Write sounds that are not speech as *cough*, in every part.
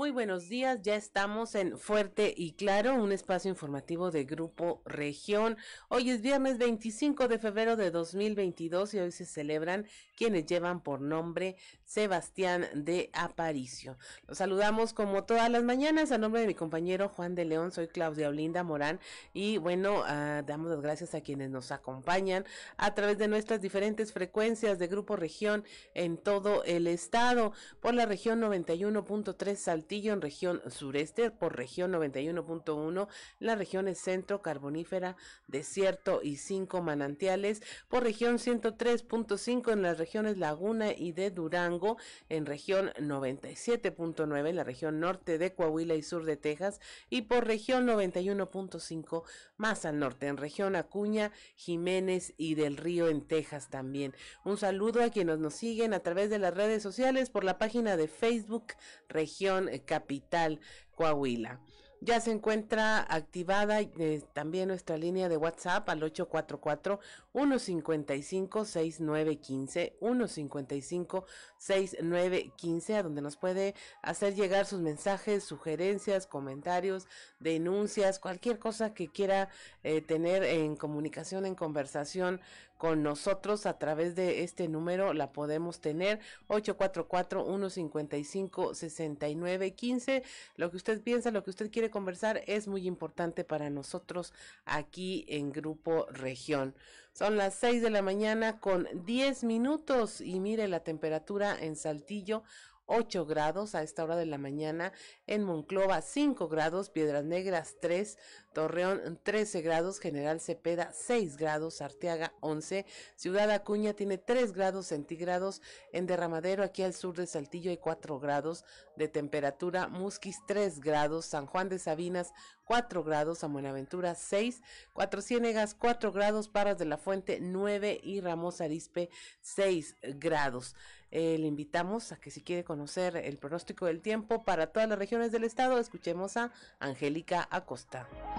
Muy buenos días, ya estamos en Fuerte y Claro, un espacio informativo de Grupo Región. Hoy es viernes 25 de febrero de 2022 y hoy se celebran quienes llevan por nombre Sebastián de Aparicio. Los saludamos como todas las mañanas. A nombre de mi compañero Juan de León, soy Claudia Olinda Morán. Y bueno, uh, damos las gracias a quienes nos acompañan a través de nuestras diferentes frecuencias de Grupo Región en todo el estado, por la región 91.3 Saltillo en región sureste, por región 91.1, las regiones centro, carbonífera, desierto y cinco manantiales, por región 103.5 en las regiones Laguna y de Durango, en región 97.9 en la región norte de Coahuila y sur de Texas, y por región 91.5 más al norte, en región Acuña, Jiménez y del Río en Texas también. Un saludo a quienes nos siguen a través de las redes sociales por la página de Facebook Región Capital Coahuila. Ya se encuentra activada eh, también nuestra línea de WhatsApp al 844-155-6915, 155-6915, a donde nos puede hacer llegar sus mensajes, sugerencias, comentarios, denuncias, cualquier cosa que quiera eh, tener en comunicación, en conversación con nosotros a través de este número la podemos tener 844-155-6915. Lo que usted piensa, lo que usted quiere conversar es muy importante para nosotros aquí en Grupo Región. Son las 6 de la mañana con 10 minutos y mire la temperatura en Saltillo 8 grados a esta hora de la mañana, en Monclova 5 grados, Piedras Negras 3, Torreón 13 grados, General Cepeda 6 grados, Arteaga 11, Ciudad Acuña tiene 3 grados centígrados, en Derramadero aquí al sur de Saltillo hay 4 grados de temperatura, Musquis 3 grados, San Juan de Sabinas 4 grados, a Buenaventura 6, Cuatro Ciénegas 4 grados, Parras de la Fuente 9 y Ramos Arispe 6 grados. Eh, le invitamos a que si quiere conocer el pronóstico del tiempo para todas las regiones del estado, escuchemos a Angélica Acosta.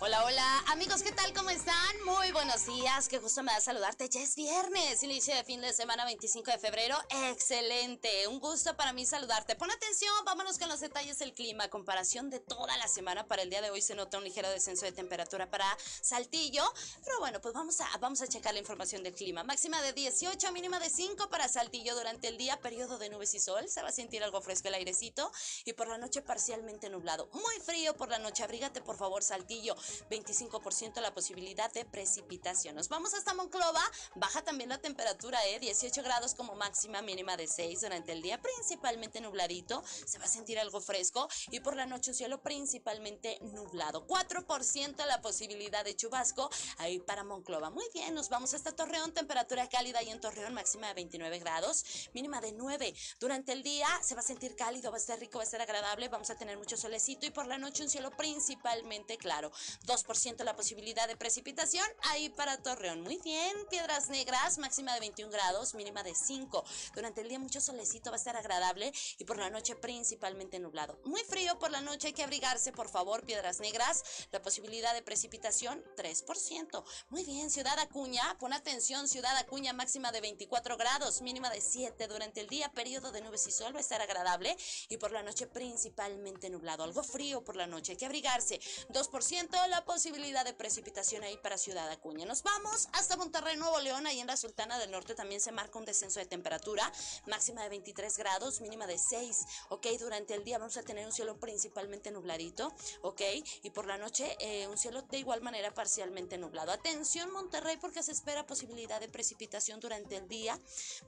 Hola, hola, amigos, ¿qué tal? ¿Cómo están? Muy buenos días, qué gusto me da saludarte. Ya es viernes, inicio de fin de semana 25 de febrero. Excelente, un gusto para mí saludarte. Pon atención, vámonos con los detalles del clima. Comparación de toda la semana para el día de hoy se nota un ligero descenso de temperatura para Saltillo. Pero bueno, pues vamos a, vamos a checar la información del clima. Máxima de 18, mínima de 5 para Saltillo durante el día, periodo de nubes y sol. Se va a sentir algo fresco el airecito y por la noche parcialmente nublado. Muy frío por la noche, abrígate por favor, Saltillo. 25% la posibilidad de precipitación. Nos vamos hasta Monclova, baja también la temperatura, ¿eh? 18 grados como máxima, mínima de 6 durante el día, principalmente nubladito, se va a sentir algo fresco y por la noche un cielo principalmente nublado. 4% la posibilidad de chubasco ahí para Monclova. Muy bien, nos vamos hasta Torreón, temperatura cálida y en Torreón máxima de 29 grados, mínima de 9. Durante el día se va a sentir cálido, va a estar rico, va a estar agradable, vamos a tener mucho solecito y por la noche un cielo principalmente claro. 2% la posibilidad de precipitación ahí para Torreón. Muy bien, Piedras Negras, máxima de 21 grados, mínima de 5. Durante el día mucho solecito va a estar agradable y por la noche principalmente nublado. Muy frío por la noche, hay que abrigarse, por favor, Piedras Negras. La posibilidad de precipitación 3%. Muy bien, Ciudad Acuña, pon atención, Ciudad Acuña, máxima de 24 grados, mínima de 7. Durante el día, periodo de nubes y sol va a estar agradable y por la noche principalmente nublado. Algo frío por la noche, hay que abrigarse. 2% la posibilidad de precipitación ahí para Ciudad Acuña. Nos vamos hasta Monterrey, Nuevo León, ahí en la Sultana del Norte también se marca un descenso de temperatura, máxima de 23 grados, mínima de 6, ok, durante el día vamos a tener un cielo principalmente nubladito, ok, y por la noche eh, un cielo de igual manera parcialmente nublado. Atención Monterrey porque se espera posibilidad de precipitación durante el día,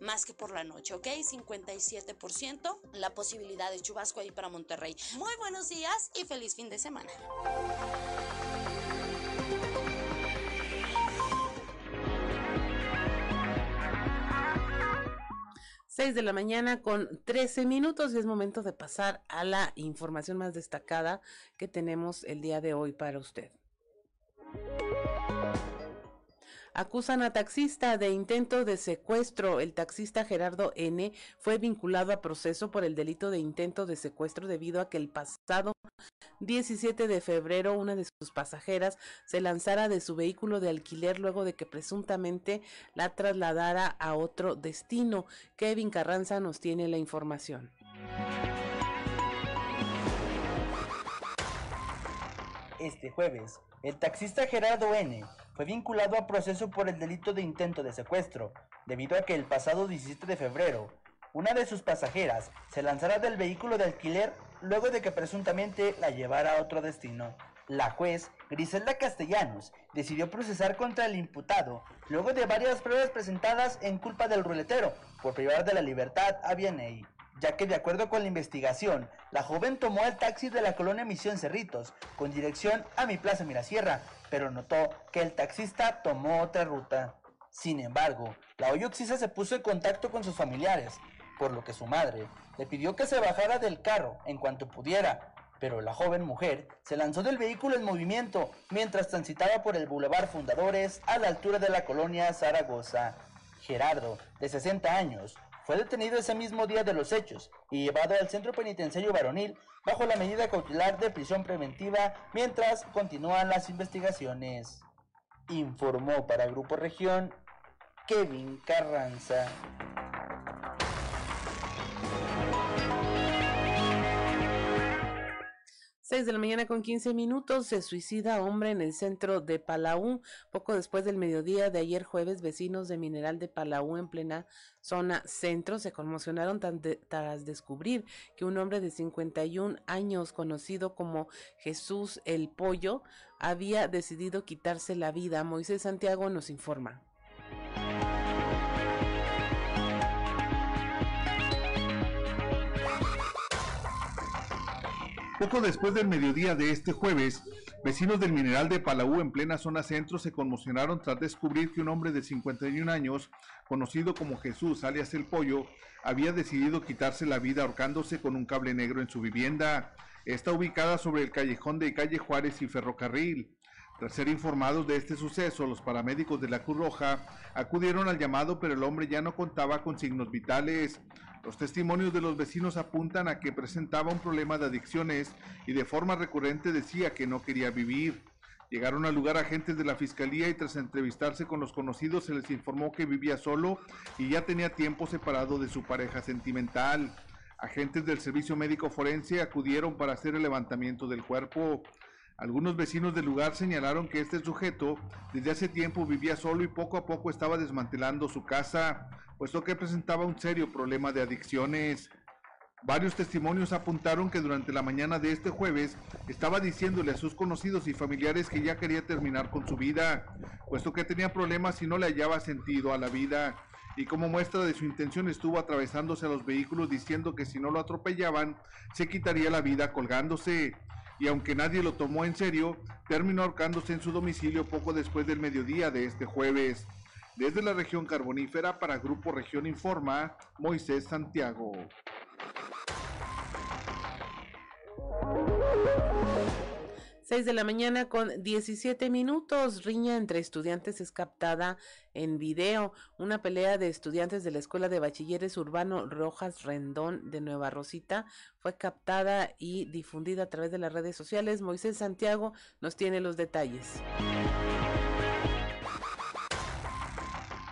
más que por la noche, ok, 57% la posibilidad de chubasco ahí para Monterrey. Muy buenos días y feliz fin de semana. 6 de la mañana con 13 minutos y es momento de pasar a la información más destacada que tenemos el día de hoy para usted. Acusan a taxista de intento de secuestro. El taxista Gerardo N. fue vinculado a proceso por el delito de intento de secuestro debido a que el pasado 17 de febrero una de sus pasajeras se lanzara de su vehículo de alquiler luego de que presuntamente la trasladara a otro destino. Kevin Carranza nos tiene la información. Este jueves, el taxista Gerardo N. fue vinculado a proceso por el delito de intento de secuestro, debido a que el pasado 17 de febrero, una de sus pasajeras se lanzara del vehículo de alquiler luego de que presuntamente la llevara a otro destino. La juez, Griselda Castellanos, decidió procesar contra el imputado luego de varias pruebas presentadas en culpa del ruletero por privar de la libertad a Vianey ya que de acuerdo con la investigación, la joven tomó el taxi de la colonia Misión Cerritos con dirección a mi plaza Mirasierra, pero notó que el taxista tomó otra ruta. Sin embargo, la Oyoxisa se puso en contacto con sus familiares, por lo que su madre le pidió que se bajara del carro en cuanto pudiera, pero la joven mujer se lanzó del vehículo en movimiento mientras transitaba por el Boulevard Fundadores a la altura de la colonia Zaragoza. Gerardo, de 60 años, fue detenido ese mismo día de los hechos y llevado al centro penitenciario varonil bajo la medida cautelar de prisión preventiva mientras continúan las investigaciones. Informó para Grupo Región Kevin Carranza. 6 de la mañana con 15 minutos se suicida hombre en el centro de Palau. Poco después del mediodía de ayer jueves, vecinos de Mineral de Palau en plena zona centro se conmocionaron tras descubrir que un hombre de 51 años conocido como Jesús el Pollo había decidido quitarse la vida. Moisés Santiago nos informa. Poco después del mediodía de este jueves, vecinos del mineral de Palau en plena zona centro se conmocionaron tras descubrir que un hombre de 51 años, conocido como Jesús alias el Pollo, había decidido quitarse la vida ahorcándose con un cable negro en su vivienda. Está ubicada sobre el callejón de calle Juárez y Ferrocarril. Tras ser informados de este suceso, los paramédicos de la Cruz Roja acudieron al llamado, pero el hombre ya no contaba con signos vitales. Los testimonios de los vecinos apuntan a que presentaba un problema de adicciones y de forma recurrente decía que no quería vivir. Llegaron al lugar agentes de la fiscalía y tras entrevistarse con los conocidos se les informó que vivía solo y ya tenía tiempo separado de su pareja sentimental. Agentes del servicio médico forense acudieron para hacer el levantamiento del cuerpo. Algunos vecinos del lugar señalaron que este sujeto desde hace tiempo vivía solo y poco a poco estaba desmantelando su casa puesto que presentaba un serio problema de adicciones. Varios testimonios apuntaron que durante la mañana de este jueves estaba diciéndole a sus conocidos y familiares que ya quería terminar con su vida, puesto que tenía problemas y no le hallaba sentido a la vida. Y como muestra de su intención estuvo atravesándose a los vehículos diciendo que si no lo atropellaban, se quitaría la vida colgándose. Y aunque nadie lo tomó en serio, terminó ahorcándose en su domicilio poco después del mediodía de este jueves. Desde la región carbonífera para Grupo Región Informa, Moisés Santiago. Seis de la mañana con 17 minutos. Riña entre estudiantes es captada en video. Una pelea de estudiantes de la Escuela de Bachilleres Urbano Rojas Rendón de Nueva Rosita fue captada y difundida a través de las redes sociales. Moisés Santiago nos tiene los detalles.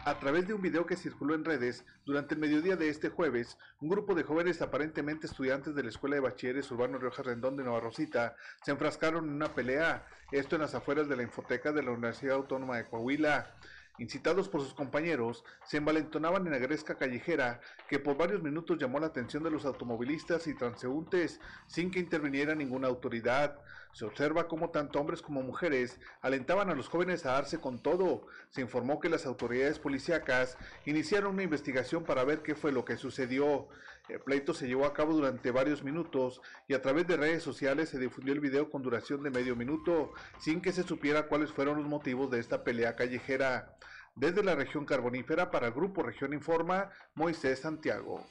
A través de un video que circuló en redes, durante el mediodía de este jueves, un grupo de jóvenes aparentemente estudiantes de la Escuela de Bachilleres Urbano Rioja Rendón de Nueva Rosita se enfrascaron en una pelea, esto en las afueras de la infoteca de la Universidad Autónoma de Coahuila. Incitados por sus compañeros, se envalentonaban en agresca callejera que por varios minutos llamó la atención de los automovilistas y transeúntes sin que interviniera ninguna autoridad. Se observa cómo tanto hombres como mujeres alentaban a los jóvenes a darse con todo. Se informó que las autoridades policíacas iniciaron una investigación para ver qué fue lo que sucedió. El pleito se llevó a cabo durante varios minutos y a través de redes sociales se difundió el video con duración de medio minuto, sin que se supiera cuáles fueron los motivos de esta pelea callejera. Desde la región carbonífera para el Grupo Región Informa, Moisés Santiago.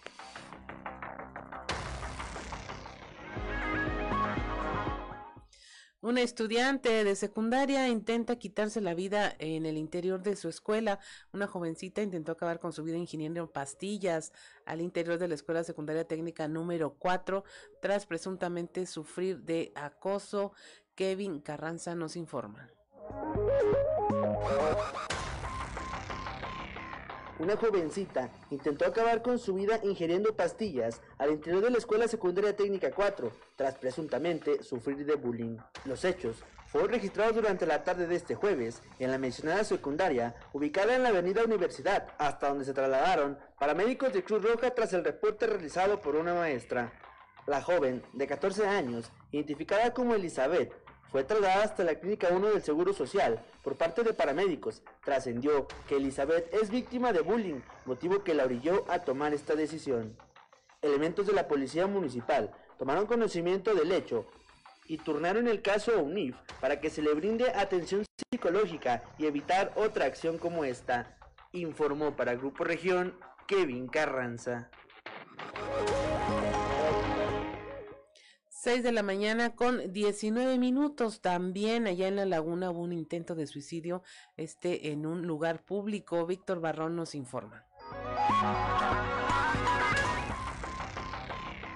Una estudiante de secundaria intenta quitarse la vida en el interior de su escuela. Una jovencita intentó acabar con su vida ingeniando pastillas al interior de la escuela secundaria técnica número 4 tras presuntamente sufrir de acoso. Kevin Carranza nos informa. Una jovencita intentó acabar con su vida ingiriendo pastillas al interior de la Escuela Secundaria Técnica 4, tras presuntamente sufrir de bullying. Los hechos fueron registrados durante la tarde de este jueves en la mencionada secundaria, ubicada en la avenida Universidad, hasta donde se trasladaron paramédicos de Cruz Roja tras el reporte realizado por una maestra. La joven, de 14 años, identificada como Elizabeth, fue trasladada hasta la Clínica 1 del Seguro Social por parte de paramédicos. Trascendió que Elizabeth es víctima de bullying, motivo que la orilló a tomar esta decisión. Elementos de la Policía Municipal tomaron conocimiento del hecho y turnaron el caso a UNIF para que se le brinde atención psicológica y evitar otra acción como esta, informó para Grupo Región Kevin Carranza. 6 de la mañana con 19 minutos. También allá en la laguna hubo un intento de suicidio este en un lugar público. Víctor Barrón nos informa.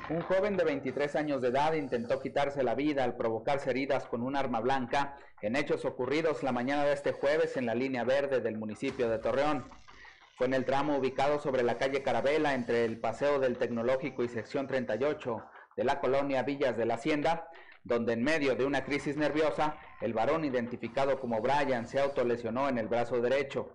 Un joven de 23 años de edad intentó quitarse la vida al provocarse heridas con un arma blanca en hechos ocurridos la mañana de este jueves en la línea verde del municipio de Torreón. Fue en el tramo ubicado sobre la calle Carabela entre el Paseo del Tecnológico y sección 38 de la colonia Villas de la Hacienda, donde en medio de una crisis nerviosa, el varón identificado como Brian se autolesionó en el brazo derecho.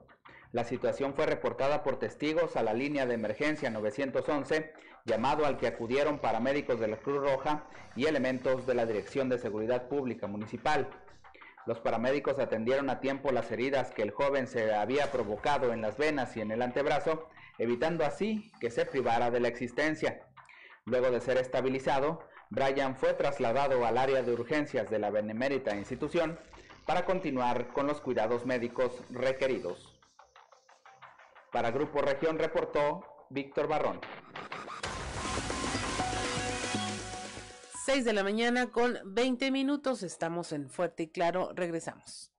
La situación fue reportada por testigos a la línea de emergencia 911, llamado al que acudieron paramédicos de la Cruz Roja y elementos de la Dirección de Seguridad Pública Municipal. Los paramédicos atendieron a tiempo las heridas que el joven se había provocado en las venas y en el antebrazo, evitando así que se privara de la existencia. Luego de ser estabilizado, Brian fue trasladado al área de urgencias de la benemérita institución para continuar con los cuidados médicos requeridos. Para Grupo Región reportó Víctor Barrón. 6 de la mañana con 20 minutos, estamos en Fuerte y Claro, regresamos.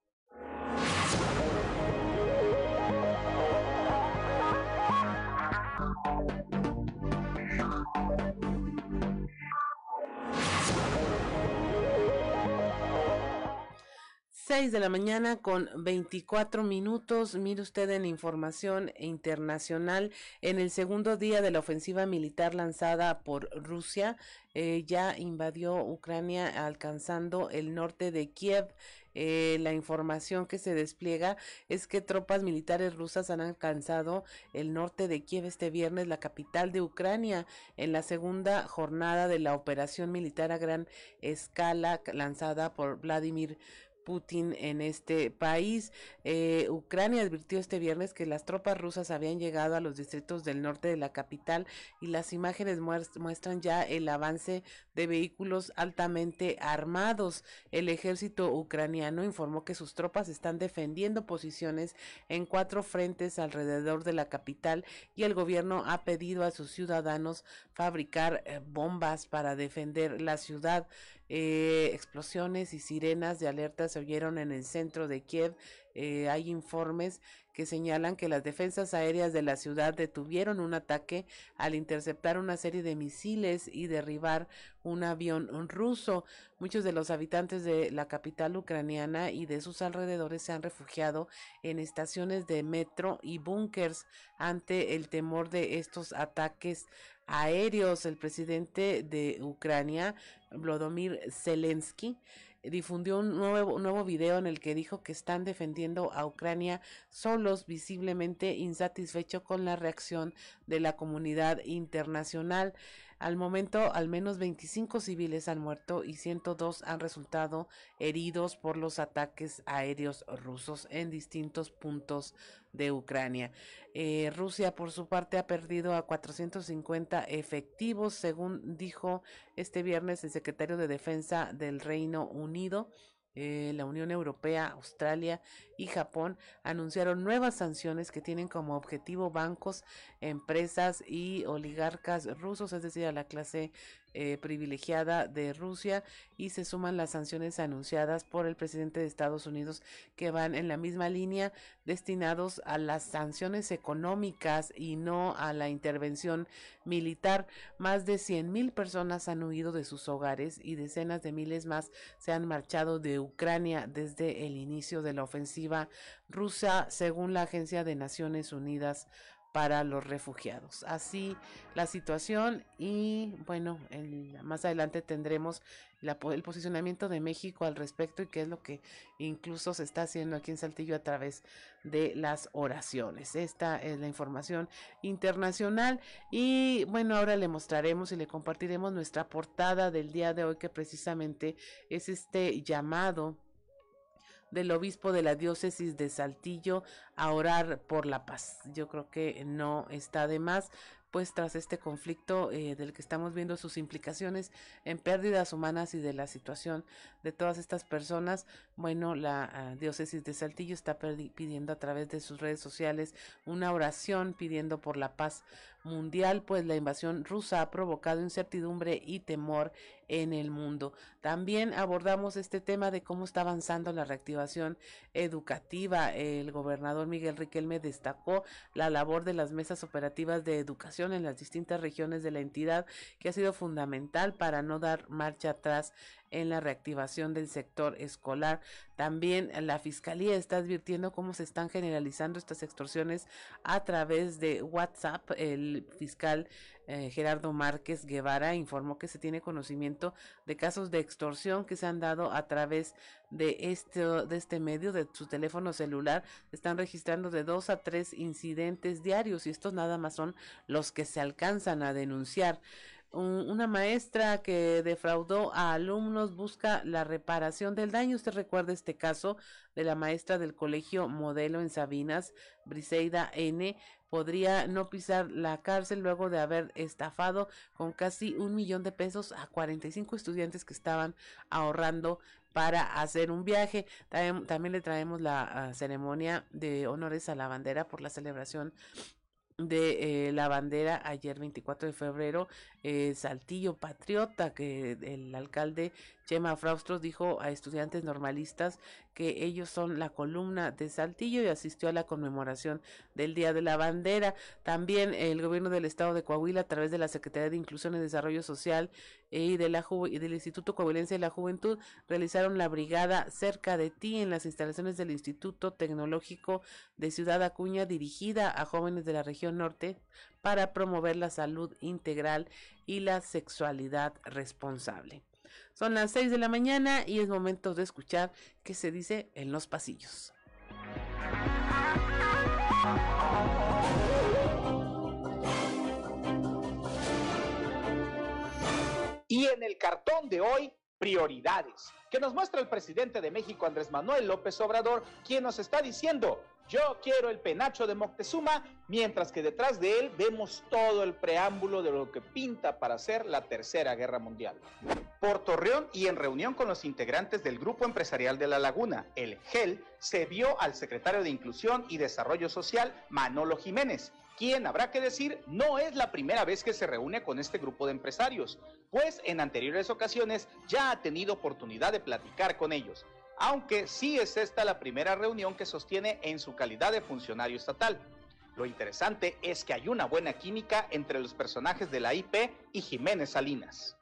6 de la mañana con 24 minutos. Mire usted en información internacional, en el segundo día de la ofensiva militar lanzada por Rusia, eh, ya invadió Ucrania alcanzando el norte de Kiev. Eh, la información que se despliega es que tropas militares rusas han alcanzado el norte de Kiev este viernes, la capital de Ucrania, en la segunda jornada de la operación militar a gran escala lanzada por Vladimir Putin en este país. Eh, Ucrania advirtió este viernes que las tropas rusas habían llegado a los distritos del norte de la capital y las imágenes muestran ya el avance de vehículos altamente armados. El ejército ucraniano informó que sus tropas están defendiendo posiciones en cuatro frentes alrededor de la capital y el gobierno ha pedido a sus ciudadanos fabricar eh, bombas para defender la ciudad. Eh, explosiones y sirenas de alerta se oyeron en el centro de Kiev. Eh, hay informes que señalan que las defensas aéreas de la ciudad detuvieron un ataque al interceptar una serie de misiles y derribar un avión ruso. Muchos de los habitantes de la capital ucraniana y de sus alrededores se han refugiado en estaciones de metro y búnkers ante el temor de estos ataques aéreos. El presidente de Ucrania, Vladimir Zelensky, difundió un nuevo, nuevo video en el que dijo que están defendiendo a Ucrania solos, visiblemente insatisfecho con la reacción de la comunidad internacional. Al momento, al menos 25 civiles han muerto y 102 han resultado heridos por los ataques aéreos rusos en distintos puntos de Ucrania. Eh, Rusia, por su parte, ha perdido a 450 efectivos, según dijo este viernes el secretario de Defensa del Reino Unido. Eh, la Unión Europea, Australia y Japón anunciaron nuevas sanciones que tienen como objetivo bancos, empresas y oligarcas rusos, es decir, a la clase eh, privilegiada de Rusia y se suman las sanciones anunciadas por el presidente de Estados Unidos que van en la misma línea destinados a las sanciones económicas y no a la intervención militar. Más de 100 mil personas han huido de sus hogares y decenas de miles más se han marchado de Ucrania desde el inicio de la ofensiva rusa, según la Agencia de Naciones Unidas para los refugiados. Así la situación y bueno, más adelante tendremos el posicionamiento de México al respecto y qué es lo que incluso se está haciendo aquí en Saltillo a través de las oraciones. Esta es la información internacional y bueno, ahora le mostraremos y le compartiremos nuestra portada del día de hoy que precisamente es este llamado del obispo de la diócesis de Saltillo a orar por la paz. Yo creo que no está de más pues tras este conflicto eh, del que estamos viendo sus implicaciones en pérdidas humanas y de la situación de todas estas personas, bueno, la ah, diócesis de Saltillo está pidiendo a través de sus redes sociales una oración pidiendo por la paz mundial, pues la invasión rusa ha provocado incertidumbre y temor en el mundo. También abordamos este tema de cómo está avanzando la reactivación educativa. El gobernador Miguel Riquelme destacó la labor de las mesas operativas de educación en las distintas regiones de la entidad, que ha sido fundamental para no dar marcha atrás en la reactivación del sector escolar. También la Fiscalía está advirtiendo cómo se están generalizando estas extorsiones a través de WhatsApp. El fiscal eh, Gerardo Márquez Guevara informó que se tiene conocimiento de casos de extorsión que se han dado a través de este, de este medio, de su teléfono celular. Están registrando de dos a tres incidentes diarios y estos nada más son los que se alcanzan a denunciar una maestra que defraudó a alumnos busca la reparación del daño. Usted recuerda este caso de la maestra del colegio modelo en Sabinas, Briseida N. Podría no pisar la cárcel luego de haber estafado con casi un millón de pesos a 45 estudiantes que estaban ahorrando para hacer un viaje. También, le traemos la ah, ceremonia de honores a la bandera por la celebración de eh, la bandera ayer 24 de febrero eh, Saltillo Patriota que el alcalde Chema Fraustros dijo a estudiantes normalistas que ellos son la columna de Saltillo y asistió a la conmemoración del Día de la Bandera. También el gobierno del estado de Coahuila, a través de la Secretaría de Inclusión y Desarrollo Social y, de la y del Instituto Coahuilense de la Juventud, realizaron la brigada cerca de ti en las instalaciones del Instituto Tecnológico de Ciudad Acuña, dirigida a jóvenes de la región norte para promover la salud integral y la sexualidad responsable. Son las 6 de la mañana y es momento de escuchar qué se dice en los pasillos. Y en el cartón de hoy, prioridades, que nos muestra el presidente de México, Andrés Manuel López Obrador, quien nos está diciendo, yo quiero el penacho de Moctezuma, mientras que detrás de él vemos todo el preámbulo de lo que pinta para ser la Tercera Guerra Mundial. Por Torreón y en reunión con los integrantes del Grupo Empresarial de La Laguna, el GEL, se vio al secretario de Inclusión y Desarrollo Social, Manolo Jiménez, quien habrá que decir no es la primera vez que se reúne con este grupo de empresarios, pues en anteriores ocasiones ya ha tenido oportunidad de platicar con ellos aunque sí es esta la primera reunión que sostiene en su calidad de funcionario estatal. Lo interesante es que hay una buena química entre los personajes de la IP y Jiménez Salinas.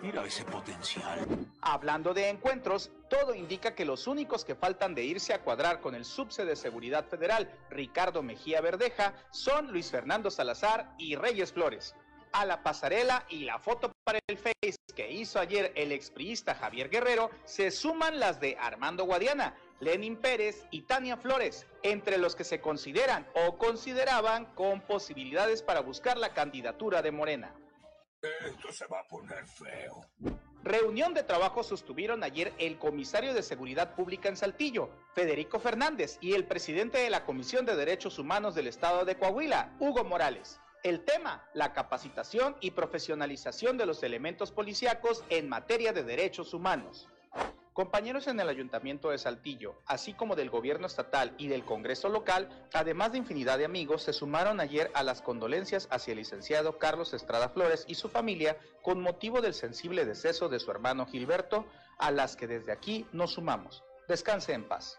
Mira ese potencial. Hablando de encuentros, todo indica que los únicos que faltan de irse a cuadrar con el subse de Seguridad Federal, Ricardo Mejía Verdeja, son Luis Fernando Salazar y Reyes Flores a la pasarela y la foto para el Face que hizo ayer el expriista Javier Guerrero, se suman las de Armando Guadiana, Lenin Pérez y Tania Flores, entre los que se consideran o consideraban con posibilidades para buscar la candidatura de Morena. Esto se va a poner feo. Reunión de trabajo sostuvieron ayer el comisario de Seguridad Pública en Saltillo, Federico Fernández, y el presidente de la Comisión de Derechos Humanos del Estado de Coahuila, Hugo Morales. El tema, la capacitación y profesionalización de los elementos policíacos en materia de derechos humanos. Compañeros en el Ayuntamiento de Saltillo, así como del gobierno estatal y del Congreso local, además de infinidad de amigos, se sumaron ayer a las condolencias hacia el licenciado Carlos Estrada Flores y su familia con motivo del sensible deceso de su hermano Gilberto, a las que desde aquí nos sumamos. Descanse en paz.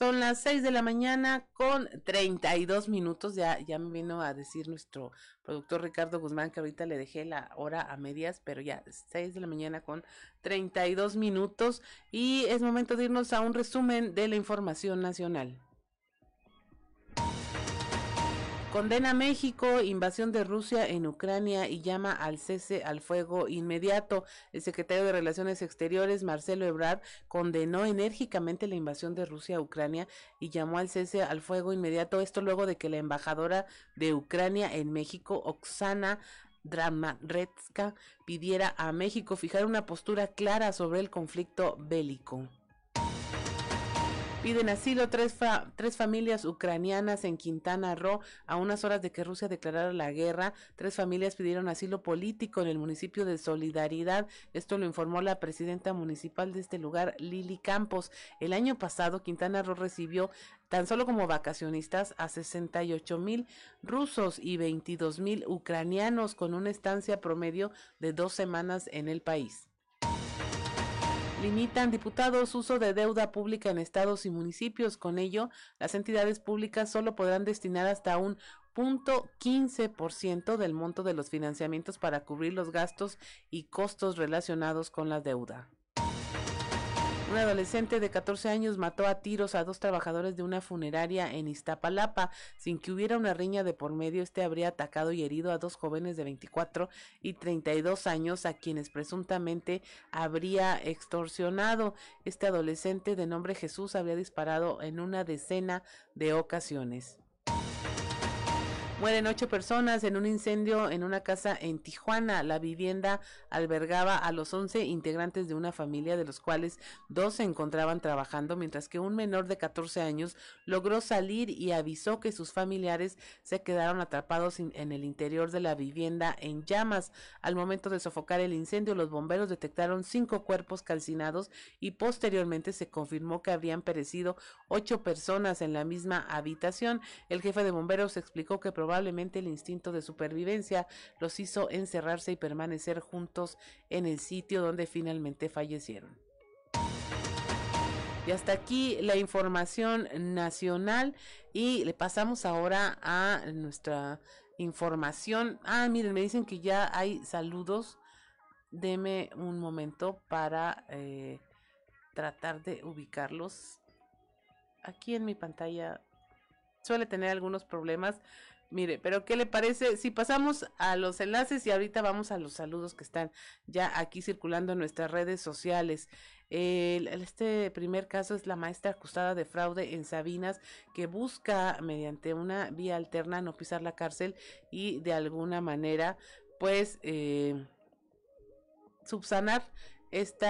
Son las 6 de la mañana con 32 minutos. Ya, ya me vino a decir nuestro productor Ricardo Guzmán que ahorita le dejé la hora a medias, pero ya 6 de la mañana con 32 minutos. Y es momento de irnos a un resumen de la información nacional. Condena México invasión de Rusia en Ucrania y llama al cese al fuego inmediato. El secretario de Relaciones Exteriores, Marcelo Ebrard, condenó enérgicamente la invasión de Rusia a Ucrania y llamó al cese al fuego inmediato. Esto luego de que la embajadora de Ucrania en México, Oksana Dramaretska, pidiera a México fijar una postura clara sobre el conflicto bélico. Piden asilo tres, tres familias ucranianas en Quintana Roo a unas horas de que Rusia declarara la guerra. Tres familias pidieron asilo político en el municipio de Solidaridad. Esto lo informó la presidenta municipal de este lugar, Lili Campos. El año pasado, Quintana Roo recibió tan solo como vacacionistas a 68 mil rusos y 22 mil ucranianos con una estancia promedio de dos semanas en el país. Limitan diputados uso de deuda pública en estados y municipios. Con ello, las entidades públicas solo podrán destinar hasta un punto 15% del monto de los financiamientos para cubrir los gastos y costos relacionados con la deuda. Un adolescente de 14 años mató a tiros a dos trabajadores de una funeraria en Iztapalapa. Sin que hubiera una riña de por medio, este habría atacado y herido a dos jóvenes de 24 y 32 años a quienes presuntamente habría extorsionado. Este adolescente de nombre Jesús habría disparado en una decena de ocasiones. Mueren ocho personas en un incendio en una casa en Tijuana. La vivienda albergaba a los once integrantes de una familia, de los cuales dos se encontraban trabajando, mientras que un menor de 14 años logró salir y avisó que sus familiares se quedaron atrapados en el interior de la vivienda en llamas. Al momento de sofocar el incendio, los bomberos detectaron cinco cuerpos calcinados y posteriormente se confirmó que habrían perecido ocho personas en la misma habitación. El jefe de bomberos explicó que probablemente el instinto de supervivencia los hizo encerrarse y permanecer juntos en el sitio donde finalmente fallecieron. Y hasta aquí la información nacional y le pasamos ahora a nuestra información. Ah, miren, me dicen que ya hay saludos. Deme un momento para eh, tratar de ubicarlos. Aquí en mi pantalla suele tener algunos problemas. Mire, pero ¿qué le parece si pasamos a los enlaces y ahorita vamos a los saludos que están ya aquí circulando en nuestras redes sociales? este primer caso es la maestra acusada de fraude en Sabinas que busca mediante una vía alterna no pisar la cárcel y de alguna manera pues eh, subsanar este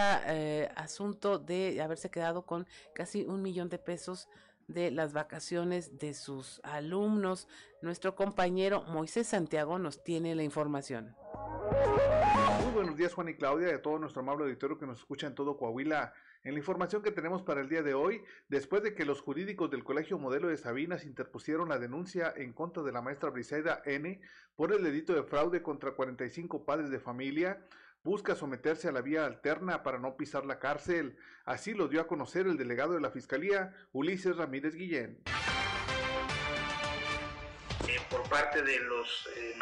asunto de haberse quedado con casi un millón de pesos de las vacaciones de sus alumnos. Nuestro compañero Moisés Santiago nos tiene la información. Muy buenos días Juan y Claudia y a todo nuestro amable auditorio que nos escucha en todo Coahuila. En la información que tenemos para el día de hoy, después de que los jurídicos del Colegio Modelo de Sabinas interpusieron la denuncia en contra de la maestra Briseida N por el delito de fraude contra 45 padres de familia, busca someterse a la vía alterna para no pisar la cárcel. Así lo dio a conocer el delegado de la Fiscalía, Ulises Ramírez Guillén. Eh, por parte de los eh,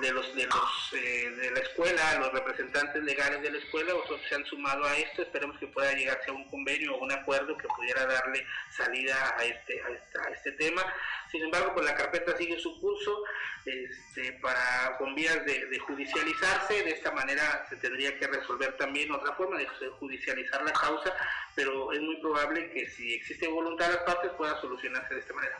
de los de los eh, de la escuela, los representantes legales de la escuela, otros se han sumado a esto, esperemos que pueda llegarse a un convenio o un acuerdo que pudiera darle salida a este a, este tema. Sin embargo, pues la carpeta sigue su curso este, para con vías de, judicializarse, de esta manera se tendría que resolver también otra forma de, judicializar la causa, pero es muy probable que si existe voluntad de las partes pueda solucionarse de esta manera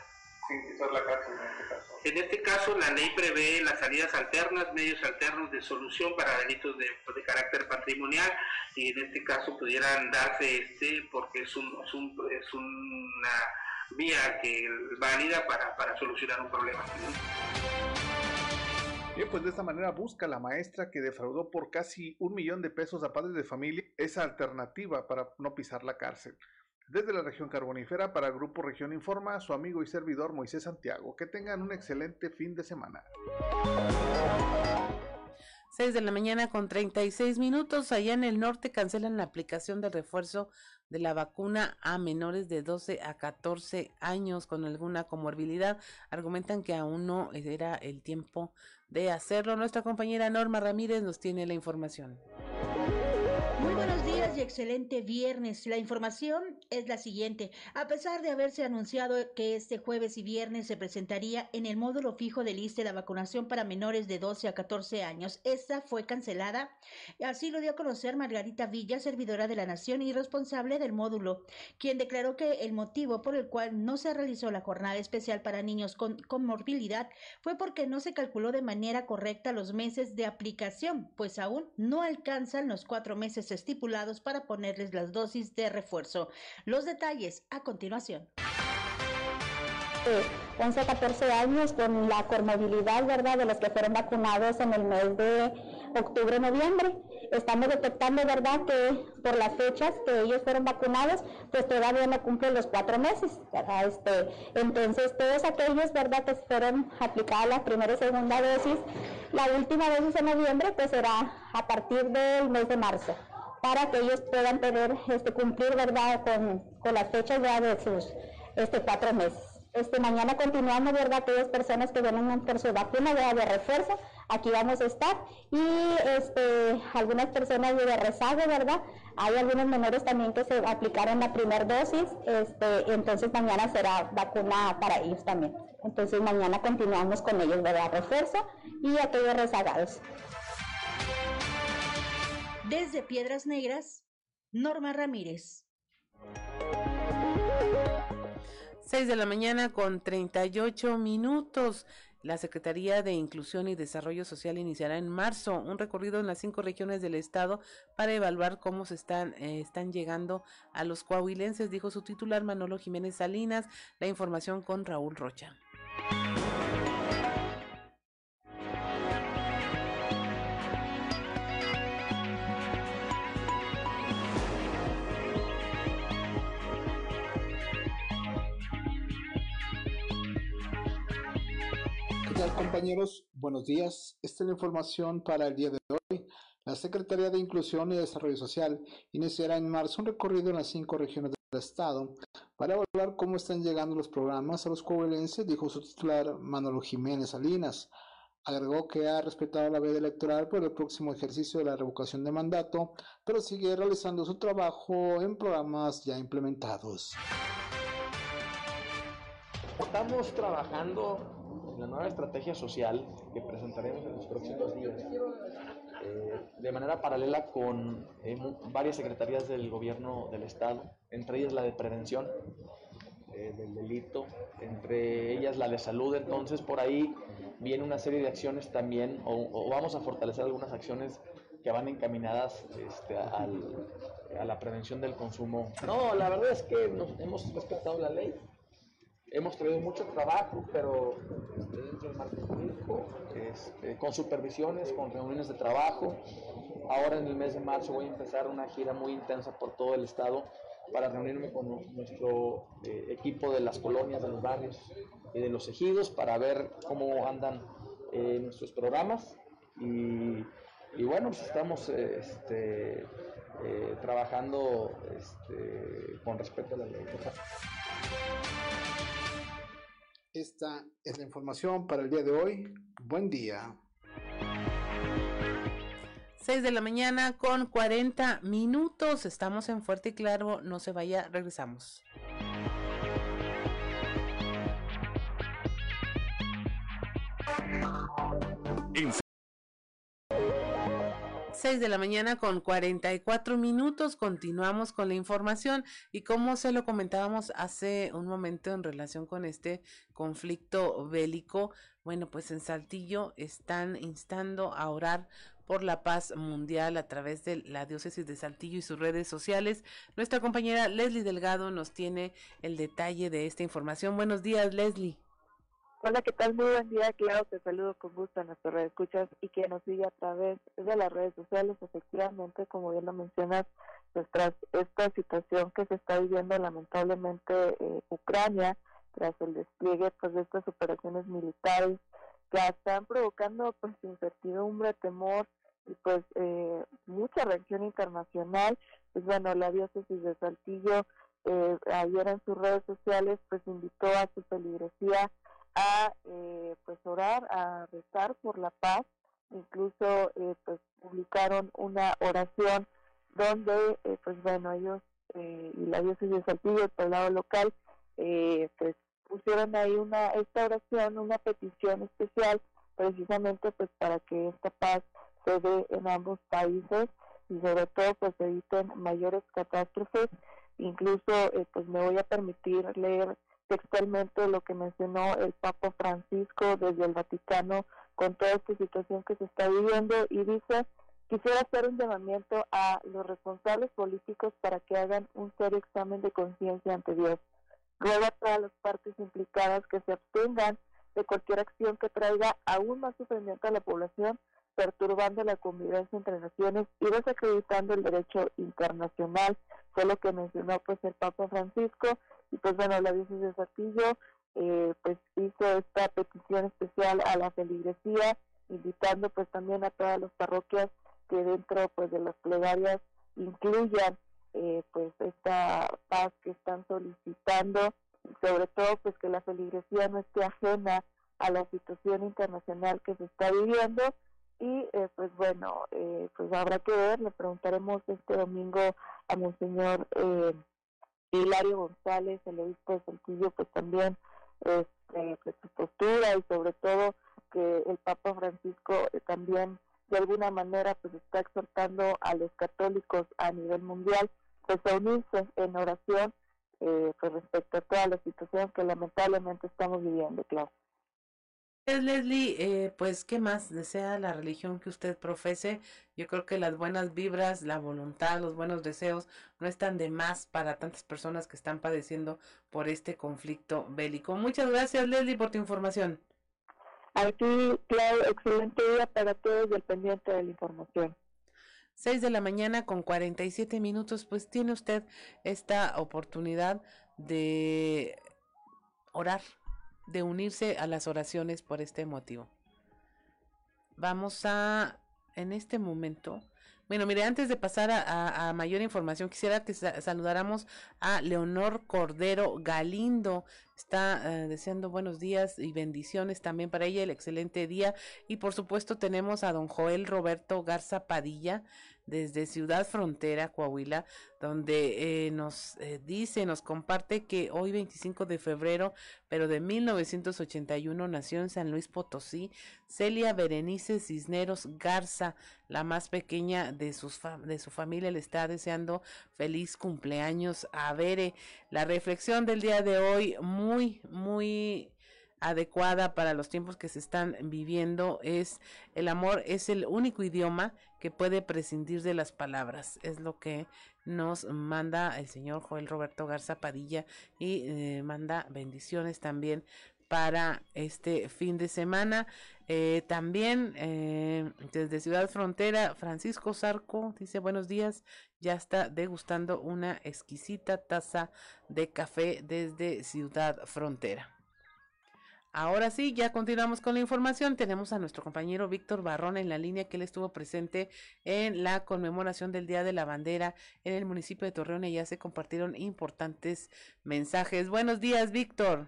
la cárcel en este caso? En este caso, la ley prevé las salidas alternas, medios alternos de solución para delitos de, de carácter patrimonial y en este caso pudieran darse este porque es, un, es, un, es una vía que válida para, para solucionar un problema. Bien, pues de esta manera busca la maestra que defraudó por casi un millón de pesos a padres de familia esa alternativa para no pisar la cárcel. Desde la región carbonífera para Grupo Región Informa, su amigo y servidor Moisés Santiago. Que tengan un excelente fin de semana. 6 de la mañana con 36 minutos. Allá en el norte cancelan la aplicación de refuerzo de la vacuna a menores de 12 a 14 años con alguna comorbilidad. Argumentan que aún no era el tiempo de hacerlo. Nuestra compañera Norma Ramírez nos tiene la información. Muy buenos y excelente viernes. La información es la siguiente. A pesar de haberse anunciado que este jueves y viernes se presentaría en el módulo fijo del ISTE la vacunación para menores de 12 a 14 años, esta fue cancelada. Así lo dio a conocer Margarita Villa, servidora de la Nación y responsable del módulo, quien declaró que el motivo por el cual no se realizó la jornada especial para niños con, con morbilidad fue porque no se calculó de manera correcta los meses de aplicación, pues aún no alcanzan los cuatro meses estipulados para ponerles las dosis de refuerzo. Los detalles a continuación. 11 a 14 años con la comorbilidad, ¿verdad?, de los que fueron vacunados en el mes de octubre-noviembre. Estamos detectando, ¿verdad?, que por las fechas que ellos fueron vacunados, pues todavía no cumplen los cuatro meses. Este, entonces, todos aquellos, ¿verdad?, que fueron aplicadas la primera y segunda dosis, la última dosis en noviembre, pues será a partir del mes de marzo para que ellos puedan tener, este, cumplir, ¿verdad?, con, con las fechas ya de sus este, cuatro meses. Este, mañana continuamos, ¿verdad? Aquellas personas que vienen por su vacuna de, de refuerzo, aquí vamos a estar. Y este, algunas personas de rezago, ¿verdad? Hay algunos menores también que se aplicaron la primera dosis, este, entonces mañana será vacuna para ellos también. Entonces mañana continuamos con ellos, ¿verdad? Refuerzo y aquellos rezagados. Desde Piedras Negras, Norma Ramírez. 6 de la mañana con 38 minutos. La Secretaría de Inclusión y Desarrollo Social iniciará en marzo un recorrido en las cinco regiones del estado para evaluar cómo se están, eh, están llegando a los coahuilenses, dijo su titular Manolo Jiménez Salinas. La información con Raúl Rocha. Compañeros? Buenos días. Esta es la información para el día de hoy. La Secretaría de Inclusión y Desarrollo Social iniciará en marzo un recorrido en las cinco regiones del estado para evaluar cómo están llegando los programas a los coahuilenses, dijo su titular Manolo Jiménez Salinas. Agregó que ha respetado la veda electoral por el próximo ejercicio de la revocación de mandato, pero sigue realizando su trabajo en programas ya implementados. Estamos trabajando la nueva estrategia social que presentaremos en los próximos días, eh, de manera paralela con eh, varias secretarías del gobierno del Estado, entre ellas la de prevención eh, del delito, entre ellas la de salud. Entonces, por ahí viene una serie de acciones también, o, o vamos a fortalecer algunas acciones que van encaminadas este, al, a la prevención del consumo. No, la verdad es que nos, hemos respetado la ley. Hemos tenido mucho trabajo, pero dentro del marco jurídico, este, con supervisiones, con reuniones de trabajo. Ahora en el mes de marzo voy a empezar una gira muy intensa por todo el estado para reunirme con nuestro eh, equipo de las colonias, de los barrios y de los ejidos para ver cómo andan eh, nuestros programas. Y, bueno, pues estamos este, eh, trabajando este, con respeto a la ley. Esta es la información para el día de hoy. Buen día. 6 de la mañana con 40 minutos. Estamos en Fuerte y Claro. No se vaya, regresamos. 6 de la mañana con 44 minutos. Continuamos con la información y como se lo comentábamos hace un momento en relación con este conflicto bélico, bueno, pues en Saltillo están instando a orar por la paz mundial a través de la diócesis de Saltillo y sus redes sociales. Nuestra compañera Leslie Delgado nos tiene el detalle de esta información. Buenos días, Leslie. Hola, ¿qué tal? Muy buen día, claro, te saludo con gusto a nuestros escuchas y que nos sigue a través de las redes sociales. Efectivamente, como bien lo mencionas, pues tras esta situación que se está viviendo lamentablemente eh, Ucrania, tras el despliegue pues, de estas operaciones militares que están provocando pues incertidumbre, temor y pues eh, mucha reacción internacional, pues bueno, la diócesis de Saltillo eh, ayer en sus redes sociales pues invitó a su feligresía a eh, pues orar, a rezar por la paz, incluso eh, pues publicaron una oración donde eh, pues bueno ellos y la diócesis de Saltillo, el poblado local, pues pusieron ahí una esta oración, una petición especial precisamente pues para que esta paz se dé en ambos países y sobre todo pues eviten mayores catástrofes. Incluso pues me voy a permitir leer textualmente lo que mencionó el Papa Francisco desde el Vaticano con toda esta situación que se está viviendo y dice, quisiera hacer un llamamiento a los responsables políticos para que hagan un serio examen de conciencia ante Dios. Ruego a todas las partes implicadas que se abstengan de cualquier acción que traiga aún más sufrimiento a la población, perturbando la convivencia entre naciones y desacreditando el derecho internacional, fue lo que mencionó pues el Papa Francisco y pues bueno, la diócesis de Saltillo eh, pues hizo esta petición especial a la feligresía, invitando pues también a todas las parroquias que dentro pues de las plegarias incluyan eh, pues esta paz que están solicitando, sobre todo pues que la feligresía no esté ajena a la situación internacional que se está viviendo. Y eh, pues bueno, pues habrá que ver, le preguntaremos este domingo a Monseñor eh, Hilario González, el obispo de Saltillo, pues también este, pues, su postura y sobre todo que el Papa Francisco eh, también de alguna manera pues está exhortando a los católicos a nivel mundial pues a unirse en oración eh, pues respecto a toda la situación que lamentablemente estamos viviendo, claro. Leslie, eh, pues, ¿qué más desea la religión que usted profese? Yo creo que las buenas vibras, la voluntad, los buenos deseos no están de más para tantas personas que están padeciendo por este conflicto bélico. Muchas gracias, Leslie, por tu información. Aquí, claro, excelente día para todos y el pendiente de la información. 6 de la mañana con 47 minutos, pues tiene usted esta oportunidad de orar de unirse a las oraciones por este motivo. Vamos a, en este momento, bueno, mire, antes de pasar a, mayor información, quisiera que saludáramos a Leonor Cordero Galindo. Está eh, deseando buenos días y bendiciones también para ella, el excelente día. Y por supuesto tenemos a don Joel Roberto Garza Padilla desde Ciudad Frontera, Coahuila, donde eh, nos eh, dice, nos comparte que hoy 25 de febrero, pero de 1981, nació en San Luis Potosí Celia Berenice Cisneros Garza, la más pequeña de, sus de su familia, le está deseando feliz cumpleaños a Bere. La reflexión del día de hoy, muy, muy adecuada para los tiempos que se están viviendo es el amor es el único idioma que puede prescindir de las palabras es lo que nos manda el señor Joel Roberto Garza Padilla y eh, manda bendiciones también para este fin de semana. Eh, también eh, desde Ciudad Frontera Francisco Zarco dice buenos días ya está degustando una exquisita taza de café desde Ciudad Frontera Ahora sí, ya continuamos con la información. Tenemos a nuestro compañero Víctor Barrón en la línea que él estuvo presente en la conmemoración del Día de la Bandera en el municipio de Torreón y ya se compartieron importantes mensajes. Buenos días, Víctor.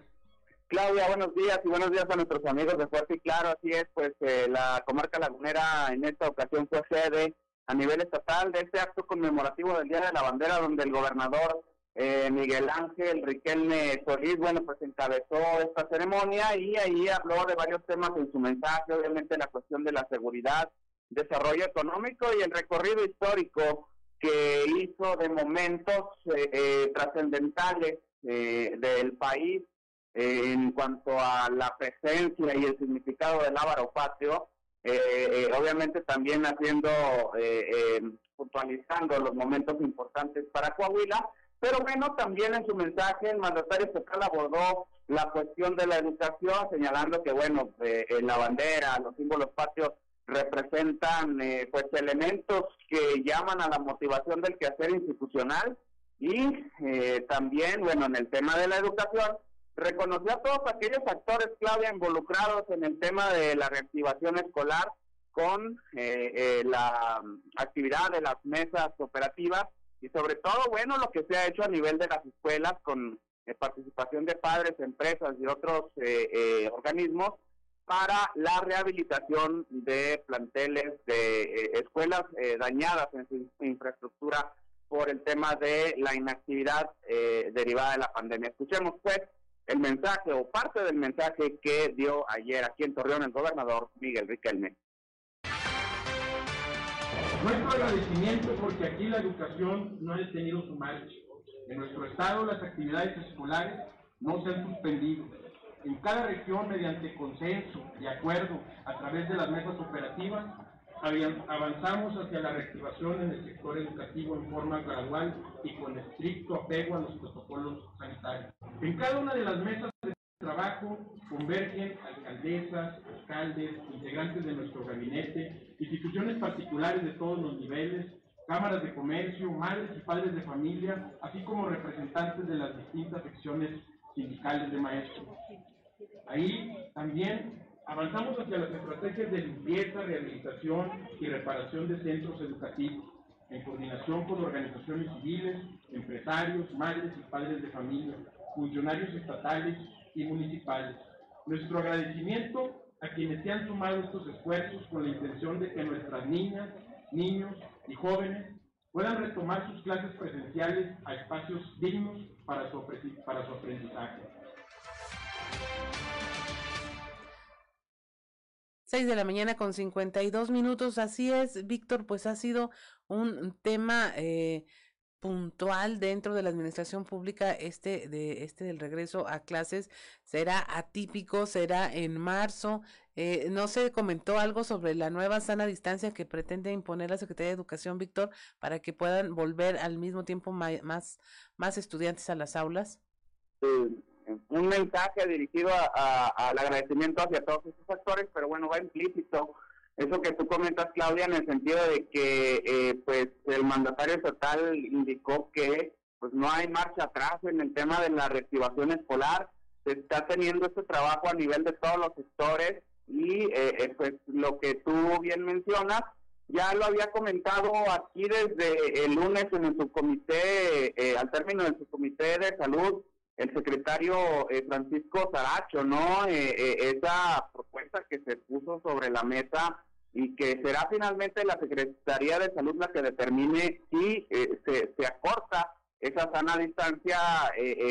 Claudia, buenos días y buenos días a nuestros amigos de Fuerte y Claro. Así es, pues eh, la comarca lagunera en esta ocasión fue sede a nivel estatal de este acto conmemorativo del Día de la Bandera donde el gobernador eh, Miguel Ángel Riquelme Solís, bueno, pues encabezó esta ceremonia y ahí habló de varios temas en su mensaje, obviamente la cuestión de la seguridad, desarrollo económico y el recorrido histórico que hizo de momentos eh, eh, trascendentales del país en cuanto a la presencia y el significado del ávaro patrio, obviamente también haciendo, puntualizando los momentos importantes para Coahuila, Pero bueno, también en su mensaje el mandatario estatal abordó la cuestión de la educación, señalando que, bueno, eh, la bandera, los símbolos patrios representan eh, pues elementos que llaman a la motivación del quehacer institucional y eh, también, bueno, en el tema de la educación, reconoció a todos aquellos actores clave involucrados en el tema de la reactivación escolar con eh, la actividad de las mesas operativas y sobre todo, bueno, lo que se ha hecho a nivel de las escuelas con participación de padres, empresas y otros organismos para la rehabilitación de planteles de eh, escuelas eh, dañadas en su infraestructura por el tema de la inactividad eh, derivada de la pandemia. Escuchemos pues el mensaje o parte del mensaje que dio ayer aquí en Torreón el gobernador Miguel Riquelme. Nuestro agradecimiento porque aquí la educación no ha detenido su marcha. En nuestro estado las actividades escolares no se han suspendido en cada región mediante consenso y acuerdo a través de las mesas operativas avanzamos hacia la reactivación en el sector educativo en forma gradual y con estricto apego a los protocolos sanitarios. En cada una de las mesas de trabajo convergen alcaldesas, alcaldes, integrantes de nuestro gabinete, instituciones particulares de todos los niveles, cámaras de comercio, madres y padres de familia, así como representantes de las distintas secciones sindicales de maestros. Ahí también avanzamos hacia las estrategias de limpieza, rehabilitación y reparación de centros educativos, en coordinación con organizaciones civiles, empresarios, madres y padres de familia, funcionarios estatales y municipales. Nuestro agradecimiento a quienes se han sumado estos esfuerzos con la intención de que nuestras niñas, niños y jóvenes puedan retomar sus clases presenciales a espacios dignos para su, para su aprendizaje. 6 de la mañana con 52 minutos. Así es, Víctor, pues ha sido un tema eh, puntual dentro de la administración pública este de este del regreso a clases será atípico será en marzo. Eh, no se comentó algo sobre la nueva sana distancia que pretende imponer la Secretaría de Educación Víctor para que puedan volver al mismo tiempo más más estudiantes a las aulas. Un mensaje dirigido al agradecimiento hacia todos estos actores, pero bueno, va implícito eso que tú comentas, Claudia, en el sentido de que eh, pues el mandatario estatal indicó que pues no hay marcha atrás en el tema de la reactivación escolar, se está teniendo este trabajo a nivel de todos los sectores y eh, eh, pues lo que tú bien mencionas, ya lo había comentado aquí desde el lunes en el subcomité, al término del subcomité de salud, el secretario eh, Francisco Saracho, ¿no? Eh, eh, esa propuesta que se puso sobre la mesa y que será finalmente la Secretaría de Salud la que determine si se, se, acorta esa sana distancia,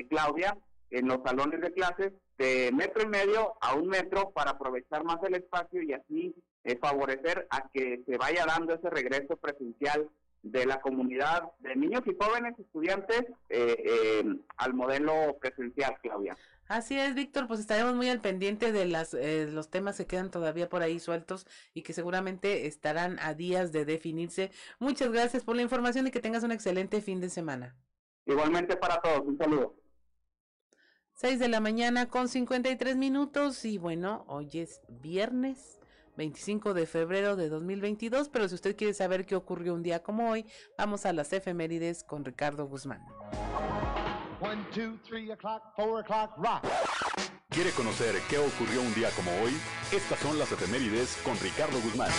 Claudia, en los salones de clases de metro y medio a un metro para aprovechar más el espacio y así favorecer a que se vaya dando ese regreso presencial de la comunidad de niños y jóvenes estudiantes eh, eh, al modelo presencial, Claudia. Así es, Víctor, pues estaremos muy al pendiente de las, eh, los temas que quedan todavía por ahí sueltos y que seguramente estarán a días de definirse. Muchas gracias por la información y que tengas un excelente fin de semana. Igualmente para todos, un saludo. 6 de la mañana con 53 minutos y bueno, hoy es viernes 25 de febrero de 2022, pero si usted quiere saber qué ocurrió un día como hoy, vamos a las efemérides con Ricardo Guzmán. ¿Quiere conocer qué ocurrió un día como hoy? Estas son las efemérides con Ricardo Guzmán.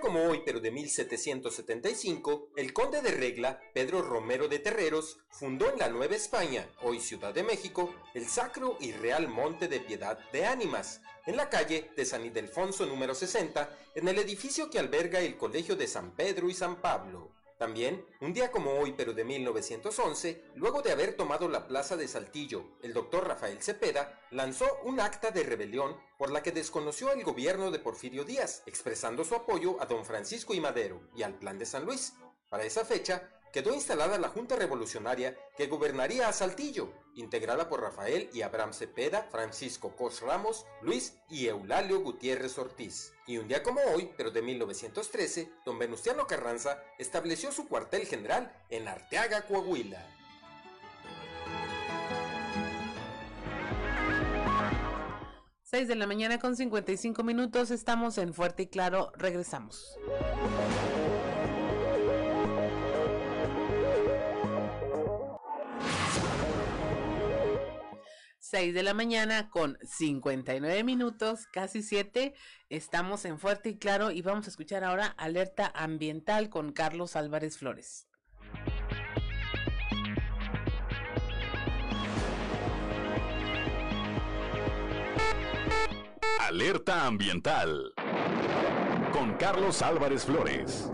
Como hoy, pero de 1775, el conde de Regla, Pedro Romero de Terreros, fundó en la Nueva España, hoy Ciudad de México, el Sacro y Real Monte de Piedad de Ánimas, en la calle de San Ildefonso número 60, en el edificio que alberga el Colegio de San Pedro y San Pablo. También, un día como hoy, pero de 1911, luego de haber tomado la plaza de Saltillo, el doctor Rafael Cepeda lanzó un acta de rebelión por la que desconoció el gobierno de Porfirio Díaz, expresando su apoyo a don Francisco y Madero y al Plan de San Luis. Para esa fecha, quedó instalada la Junta Revolucionaria que gobernaría a Saltillo, integrada por Rafael y Abraham Cepeda, Francisco Cos Ramos, Luis y Eulalio Gutiérrez Ortiz. Y un día como hoy, pero de 1913, don Venustiano Carranza estableció su cuartel general en Arteaga, Coahuila. 6 de la mañana con 55 minutos, estamos en Fuerte y Claro, regresamos. 6 de la mañana con 59 minutos, casi 7. Estamos en Fuerte y Claro y vamos a escuchar ahora Alerta Ambiental con Carlos Álvarez Flores. Alerta Ambiental con Carlos Álvarez Flores.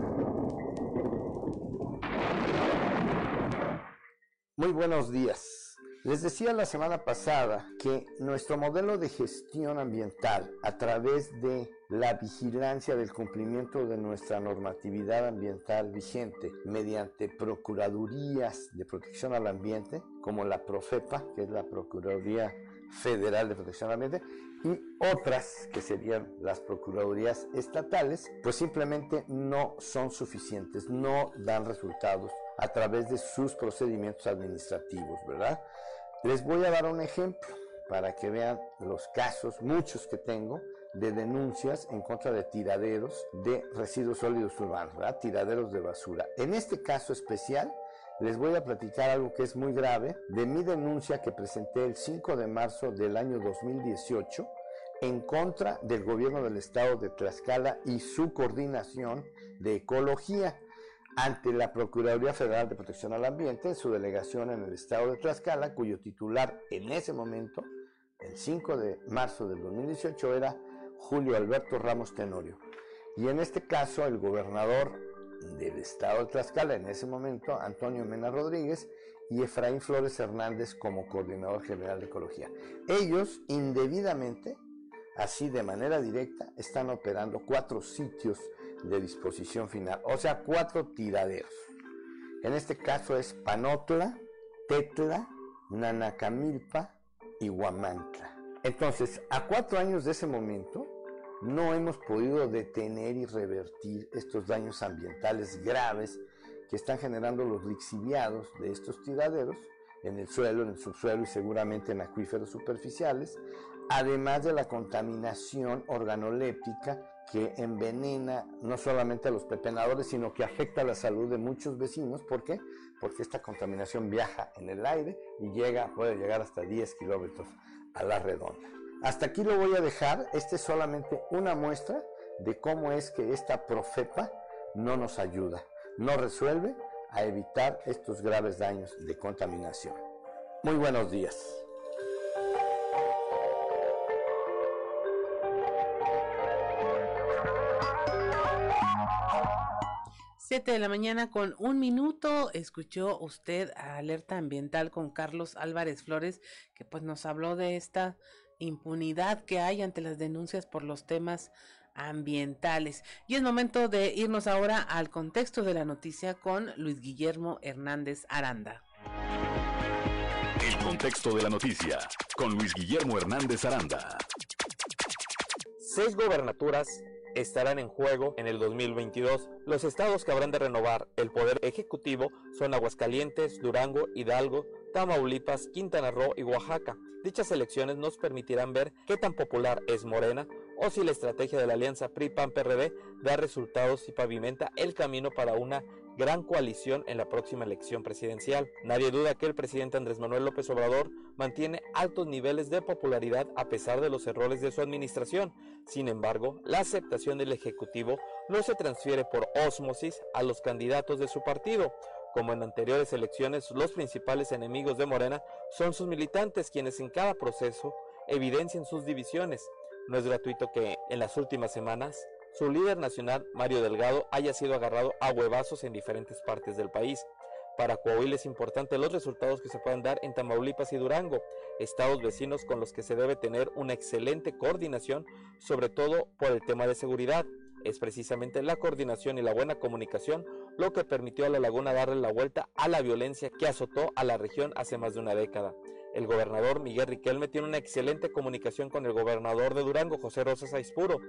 Muy buenos días. Les decía la semana pasada que nuestro modelo de gestión ambiental a través de la vigilancia del cumplimiento de nuestra normatividad ambiental vigente mediante procuradurías de protección al ambiente, como la Profepa, que es la Procuraduría Federal de Protección al Ambiente, y otras que serían las procuradurías estatales, pues simplemente no son suficientes, no dan resultados a través de sus procedimientos administrativos, ¿verdad? Les voy a dar un ejemplo para que vean los casos, muchos que tengo, de denuncias en contra de tiraderos de residuos sólidos urbanos. Tiraderos de basura. En este caso especial, les voy a platicar algo que es muy grave de mi denuncia que presenté el 5 de marzo del año 2018 en contra del gobierno del estado de Tlaxcala y su coordinación de ecología ante la Procuraduría Federal de Protección al Ambiente en su delegación en el estado de Tlaxcala, cuyo titular en ese momento, el 5 de marzo del 2018, era Julio Alberto Ramos Tenorio. Y en este caso, el gobernador del estado de Tlaxcala, en ese momento, Antonio Mena Rodríguez, y Efraín Flores Hernández como coordinador general de ecología. Ellos, indebidamente, así de manera directa, están operando cuatro sitios de disposición final, o sea, cuatro tiraderos. En este caso es Panotla, Tetla, Nanacamilpa y Huamantla. Entonces, a cuatro años de ese momento, no hemos podido detener y revertir estos daños ambientales graves que están generando los lixiviados de estos tiraderos en el suelo, en el subsuelo y seguramente en acuíferos superficiales, además de la contaminación organoléptica que envenena no solamente a los pepenadores, sino que afecta la salud de muchos vecinos. ¿Por qué? Porque esta contaminación viaja en el aire y llega, puede llegar hasta 10 kilómetros a la redonda. Hasta aquí lo voy a dejar. Esta es solamente una muestra de cómo es que esta profepa no nos ayuda, no resuelve a evitar estos graves daños de contaminación. Muy buenos días. 7 de la mañana con un minuto escuchó usted a Alerta Ambiental con Carlos Álvarez Flores, que pues nos habló de esta impunidad que hay ante las denuncias por los temas ambientales. Y es momento de irnos ahora al contexto de la noticia con Luis Guillermo Hernández Aranda. El contexto de la noticia con Luis Guillermo Hernández Aranda. Seis gobernaturas estarán en juego en el 2022. Los estados que habrán de renovar el poder ejecutivo son Aguascalientes, Durango, Hidalgo, Tamaulipas, Quintana Roo y Oaxaca. Dichas elecciones nos permitirán ver qué tan popular es Morena o si la estrategia de la alianza PRI-PAN-PRD da resultados y pavimenta el camino para una gran coalición en la próxima elección presidencial. Nadie duda que el presidente Andrés Manuel López Obrador mantiene altos niveles de popularidad a pesar de los errores de su administración. Sin embargo, la aceptación del Ejecutivo no se transfiere por ósmosis a los candidatos de su partido. Como en anteriores elecciones, los principales enemigos de Morena son sus militantes, quienes en cada proceso evidencian sus divisiones. No es gratuito que en las últimas semanas su líder nacional, Mario Delgado, haya sido agarrado a huevazos en diferentes partes del país. Para Coahuila es importante los resultados que se puedan dar en Tamaulipas y Durango, estados vecinos con los que se debe tener una excelente coaordinación, sobre todo por el tema de seguridad. Es precisamente la coordinación y la buena comunicación lo que permitió a la laguna darle la vuelta a la violencia que azotó a la región hace más de una década. El gobernador Miguel Riquelme tiene una excelente comunicación con el gobernador de Durango, José Rosas Aispuro.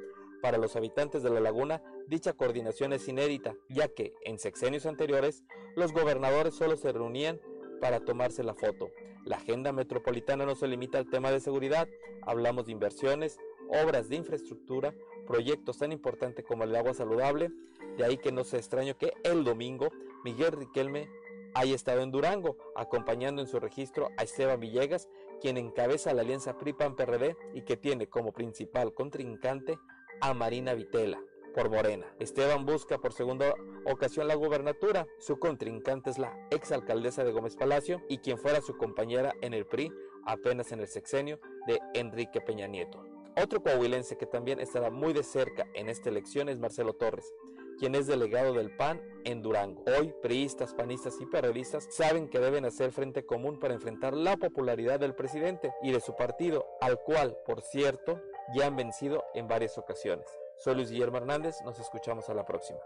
Para los habitantes de la laguna, dicha coordinación es inédita, ya que en sexenios anteriores los gobernadores solo se reunían para tomarse la foto. La agenda metropolitana no se limita al tema de seguridad, hablamos de inversiones, obras de infraestructura, proyectos tan importantes como el agua saludable, de ahí que no sea extraño que el domingo Miguel Riquelme haya estado en Durango, acompañando en su registro a Esteban Villegas, quien encabeza la alianza PRI-PAN-PRD y que tiene como principal contrincante a Marina Vitela por Morena. Esteban busca por segunda ocasión la gubernatura. Su contrincante es la exalcaldesa de Gómez Palacio y quien fuera su compañera en el PRI apenas en el sexenio de Enrique Peña Nieto. Otro coahuilense que también estará muy de cerca en esta elección es Marcelo Torres, quien es delegado del PAN en Durango. Hoy, priistas, panistas y periodistas saben que deben hacer frente común para enfrentar la popularidad del presidente y de su partido, al cual, por cierto, ya han vencido en varias ocasiones. Soy Luis Guillermo Hernández, nos escuchamos a la próxima.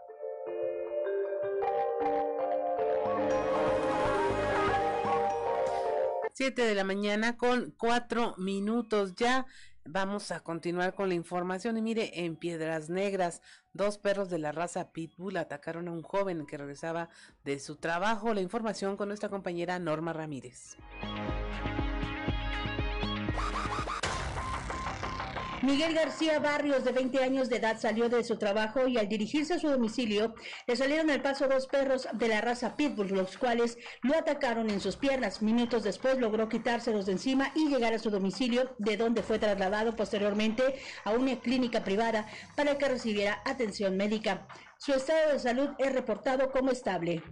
Siete de la mañana con cuatro minutos ya. Vamos a continuar con la información y mire, en Piedras Negras, dos perros de la raza Pitbull atacaron a un joven que regresaba de su trabajo. La información con nuestra compañera Norma Ramírez. Miguel García Barrios, de 20 años de edad, salió de su trabajo y al dirigirse a su domicilio le salieron al paso dos perros de la raza Pitbull, los cuales lo atacaron en sus piernas. Minutos después logró quitárselos de encima y llegar a su domicilio, de donde fue trasladado posteriormente a una clínica privada para que recibiera atención médica. Su estado de salud es reportado como estable.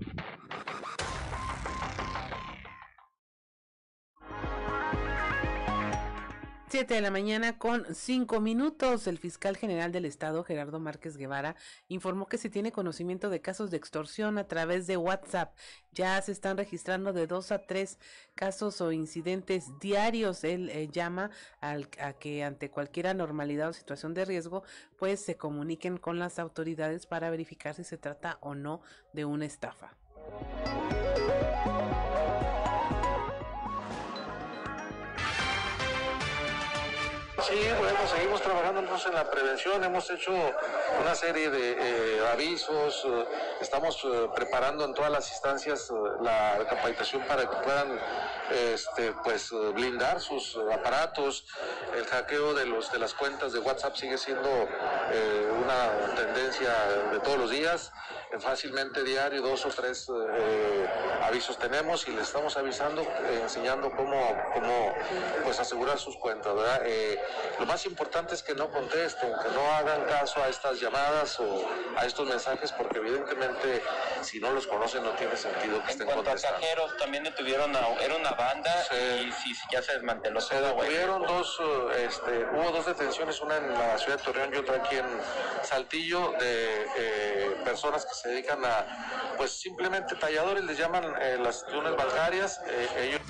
7 de la mañana con 5 minutos. El fiscal general del Estado, Gerardo Márquez Guevara, informó que se tiene conocimiento de casos de extorsión a través de WhatsApp. Ya se están registrando de dos a tres casos o incidentes diarios. Él eh, llama al, a que ante cualquier anormalidad o situación de riesgo, pues se comuniquen con las autoridades para verificar si se trata o no de una estafa. Sí, bueno, seguimos trabajando nosotros en la prevención, hemos hecho una serie de eh, avisos, eh, estamos eh, preparando en todas las instancias la capacitación para que puedan este, pues, blindar sus aparatos. El hackeo de, los, de las cuentas de WhatsApp sigue siendo una tendencia de todos los días fácilmente diario dos o tres eh, avisos tenemos y le estamos avisando, eh, enseñando cómo, cómo pues asegurar sus cuentas, ¿verdad? Eh, lo más importante es que no contesten, que no hagan caso a estas llamadas o a estos mensajes porque evidentemente si no los conocen no tiene sentido que estén contestando. A también detuvieron a, era una banda y si ya se desmanteló. Se detuvieron dos, este, hubo dos detenciones, una en la ciudad de Torreón y otra aquí en Saltillo de personas que se dedican a, pues simplemente talladores, les llaman eh, las tunas bancarias. Eh, ellos...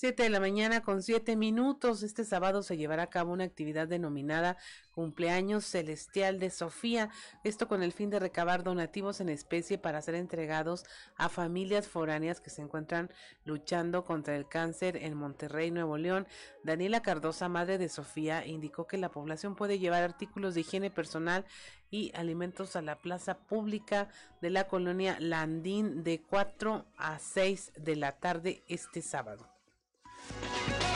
7 de la mañana con 7 minutos. Este sábado se llevará a cabo una actividad denominada Cumpleaños Celestial de Sofía. Esto con el fin de recabar donativos en especie para ser entregados a familias foráneas que se encuentran luchando contra el cáncer en Monterrey, Nuevo León. Daniela Cardosa, madre de Sofía, indicó que la población puede llevar artículos de higiene personal y alimentos a la plaza pública de la colonia Landín de 4 a 6 de la tarde este sábado. Thank you.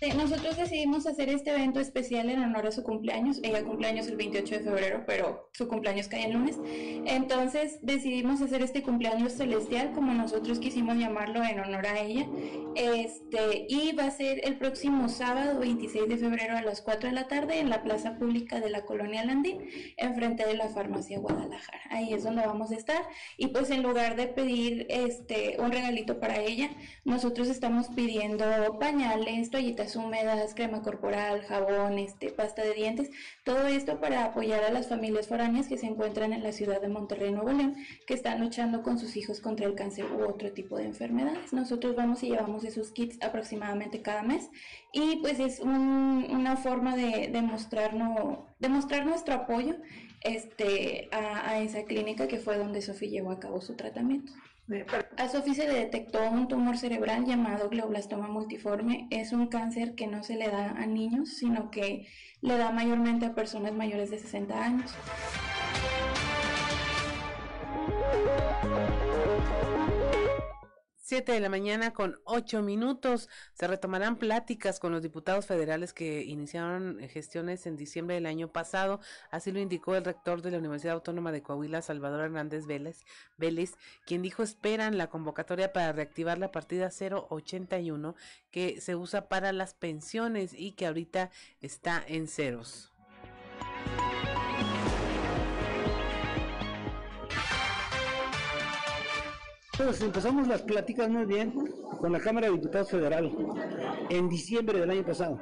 Nosotros decidimos hacer este evento especial en honor a su cumpleaños. Ella cumpleaños el 28 de febrero, pero su cumpleaños cae el lunes. Entonces decidimos hacer este cumpleaños celestial, como nosotros quisimos llamarlo en honor a ella. Este, y va a ser el próximo sábado 26 de febrero a las 4 de la tarde en la plaza pública de la colonia Landín, enfrente de la farmacia Guadalajara. Ahí es donde vamos a estar. Y pues en lugar de pedir este, un regalito para ella, nosotros estamos pidiendo pañales, toallitas húmedas, crema corporal, jabón, este, pasta de dientes, todo esto para apoyar a las familias foráneas que se encuentran en la ciudad de Monterrey, Nuevo León, que están luchando con sus hijos contra el cáncer u otro tipo de enfermedades. Nosotros vamos y llevamos esos kits aproximadamente cada mes y pues es una forma de, de, de mostrar nuestro apoyo este, a, a esa clínica que fue donde Sofía llevó a cabo su tratamiento. A Sophie se le detectó un tumor cerebral llamado glioblastoma multiforme. Es un cáncer que no se le da a niños, sino que le da mayormente a personas mayores de 60 años. 7 de la mañana con 8 minutos. Se retomarán pláticas con los diputados federales que iniciaron gestiones en diciembre del año pasado. Así lo indicó el rector de la Universidad Autónoma de Coahuila, Salvador Hernández Vélez, Vélez quien dijo esperan la convocatoria para reactivar la partida 081 que se usa para las pensiones y que ahorita está en ceros. Pues empezamos las pláticas muy bien con la Cámara de Diputados Federal en diciembre del año pasado.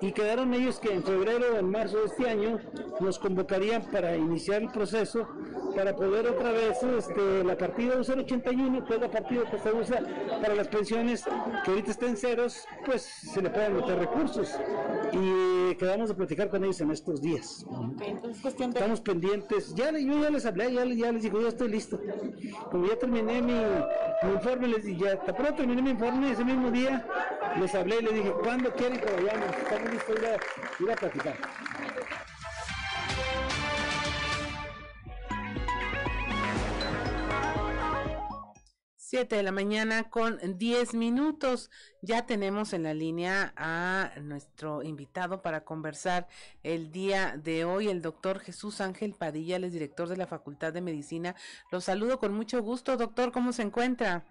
Y quedaron ellos que en febrero o en marzo de este año nos convocarían para iniciar el proceso para poder otra vez este, la partida 081, que es la partida que se usa para las pensiones que ahorita estén ceros, pues se le pueden meter recursos. Y quedamos de platicar con ellos en estos días. Estamos pendientes. Ya, yo ya les hablé, ya, ya les digo, ya estoy listo. Como ya terminé mi, informe, les dije, ya, tan pronto terminé mi informe, ese mismo día les hablé y les dije, ¿cuándo quieren que vayamos? Estamos listos ir a, a platicar. 7 de la mañana con 10 minutos. Ya tenemos en la línea a nuestro invitado para conversar el día de hoy, el doctor Jesús Ángel Padilla, el director de la Facultad de Medicina. Lo saludo con mucho gusto, doctor. ¿Cómo se encuentra?